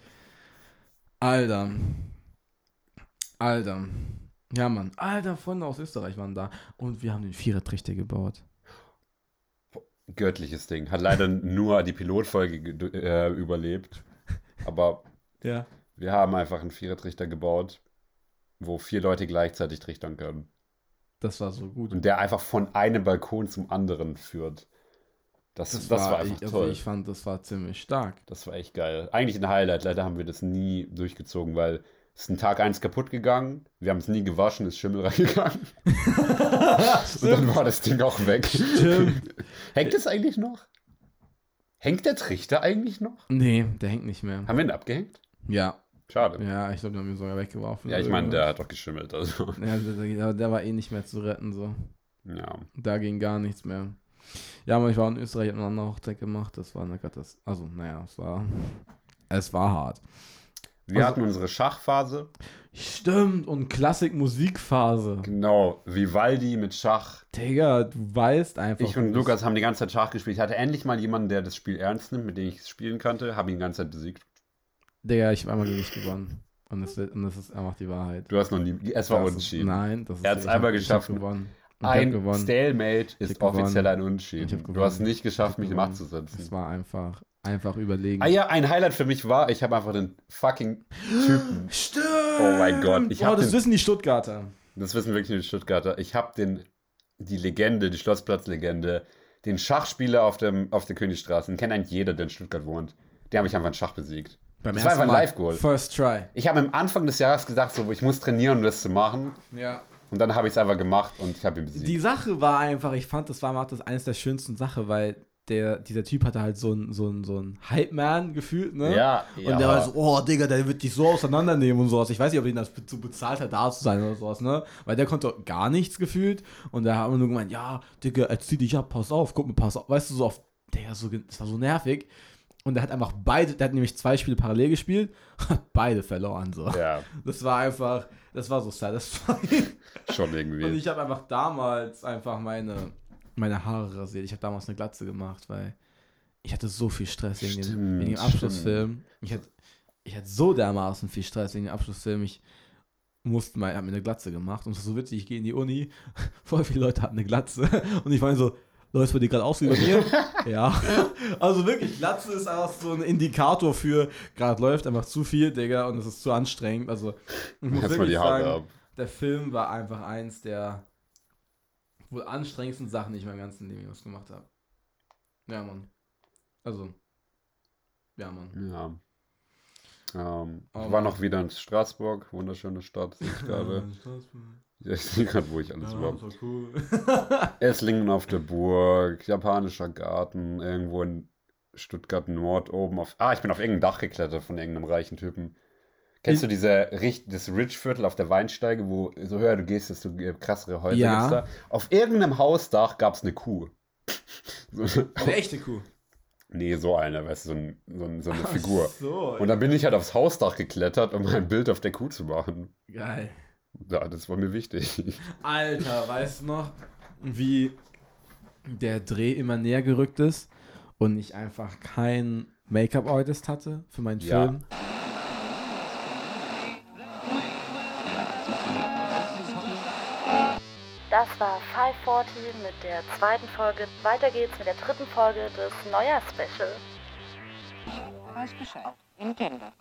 Alter. Alter. Ja, Mann. Alter, Freunde aus Österreich waren da. Und wir haben den Vierertrichter gebaut. Göttliches Ding. Hat leider nur die Pilotfolge äh, überlebt. Aber Ja. wir haben einfach einen Vierertrichter gebaut, wo vier Leute gleichzeitig trichtern können. Das war so gut. Und der einfach von einem Balkon zum anderen führt. Das, das, war, einfach ich, also toll. ich fand, das war ziemlich stark. Das war echt geil. Eigentlich ein Highlight. Leider haben wir das nie durchgezogen, weil es ist ein Tag eins kaputt gegangen. Wir haben es nie gewaschen, ist Schimmel reingegangen. Und dann war das Ding auch weg. Stimmt. Hängt es eigentlich noch? Hängt der Trichter eigentlich noch? Nee, der hängt nicht mehr. Haben wir ihn abgehängt? Ja. Schade. Ja, ich glaube, die haben ihn sogar weggeworfen. Ja, ich meine, der hat doch geschimmelt. Also. Ja, der, der, war eh nicht mehr zu retten, so. Ja. Da ging gar nichts mehr. Ja, aber ich war in Österreich und eine andere Hochzeit gemacht. Das war eine Katastrophe. Also, naja, es war. Es war hart. Wir Also- hatten unsere Schachphase. Stimmt, und Klassik-Musikphase. Genau. Vivaldi mit Schach. Digga, du weißt einfach. Ich und Lukas haben die ganze Zeit Schach gespielt. Ich hatte endlich mal jemanden, der das Spiel ernst nimmt, mit dem ich es spielen konnte. Habe ihn die ganze Zeit besiegt. Digga, ich habe einmal Gewicht gewonnen. Und das, und das ist einfach die Wahrheit. Du hast noch nie. Es war Das ist- unentschieden. Nein, das ist. Er ich hab- einmal geschafft. gewonnen. Ein gewonnen. Stalemate ist gewonnen. offiziell ein Unentschieden. Du hast nicht geschafft, mich in Macht zu setzen. Es war einfach, einfach überlegen. Ah ja, ein Highlight für mich war, ich habe einfach den fucking Typen. Stimmt! Oh mein Gott, ich oh, hab das den- wissen die Stuttgarter. Das wissen wirklich die Stuttgarter. Ich habe den, die Legende, die Schlossplatz-Legende, den Schachspieler auf, dem, auf der Königstraße, den kennt eigentlich jeder, der in Stuttgart wohnt. Den habe ich einfach in Schach besiegt. Beim Das war einfach ein. Live-Goal. First try. Ich habe am Anfang des Jahres gesagt, so, ich muss trainieren, um das zu machen. Ja. Und dann habe ich es einfach gemacht und ich habe ihn besiegt. Die Sache war einfach, ich fand, das war mal das eines der schönsten Sachen, weil der, dieser Typ hatte halt so ein, so ein, so ein Hype-Man gefühlt, ne? ja, Und der war so, oh Digga, der wird dich so auseinandernehmen und sowas. Ich weiß nicht, ob ihn das so bezahlt hat, da zu sein oder sowas, ne? Weil der konnte gar nichts gefühlt. Und da haben wir nur gemeint, ja, Digga, erzieh dich ab, pass auf, guck mal, pass auf. Weißt du, so auf, Digga, so, das war so nervig. Und der hat einfach beide, der hat nämlich zwei Spiele parallel gespielt, hat beide verloren, so. ja, Das war einfach, das war so satisfying. schon Und irgendwie. ich habe einfach damals einfach meine, meine Haare rasiert. Ich habe damals eine Glatze gemacht, weil ich hatte so viel Stress wegen, dem, Stimmt, wegen dem Abschlussfilm. Ich hatte, ich hatte so dermaßen viel Stress wegen dem Abschlussfilm. Ich musste mal, habe mir eine Glatze gemacht und so witzig, ich gehe in die Uni, voll viele Leute hatten eine Glatze und ich meine so, Leute, wird die gerade aussehen bei mir? ja. Also wirklich, Glatze ist einfach so ein Indikator für, gerade läuft einfach zu viel, Digga, und es ist zu anstrengend. Also, ich muss Jetzt mal wirklich die Haare sagen, ab. der Film war einfach eins der wohl anstrengendsten Sachen, die ich in meinem ganzen Leben gemacht habe. Ja, Mann. Also. Ja, Mann. Ja. Ähm, ich Aber- war noch wieder in Straßburg, wunderschöne Stadt, sehe ich gerade. Ja, ich sehe gerade, wo ich alles war. war cool. Esslingen auf der Burg, japanischer Garten, irgendwo in Stuttgart Nord oben auf. Ah, ich bin auf irgendein Dach geklettert von irgendeinem reichen Typen. Kennst du diese das Ridge-Viertel auf der Weinsteige, wo so höher du gehst, desto krassere Häuser Ja. gibt's da? Auf irgendeinem Hausdach gab es eine Kuh. So, Eine echte Kuh. nee, so eine, weißt du, so, ein, so, ein, so eine Figur. So. Und dann bin ich halt aufs Hausdach geklettert, um ein Bild auf der Kuh zu machen. Geil. Ja, das war mir wichtig. Alter, weißt du noch, wie der Dreh immer näher gerückt ist und ich einfach kein Make-up-Artist hatte für meinen Ja. Film? Das war 540 mit der zweiten Folge. Weiter geht's mit der dritten Folge des Neujahr-Special. Weiß Bescheid. 見てんだ。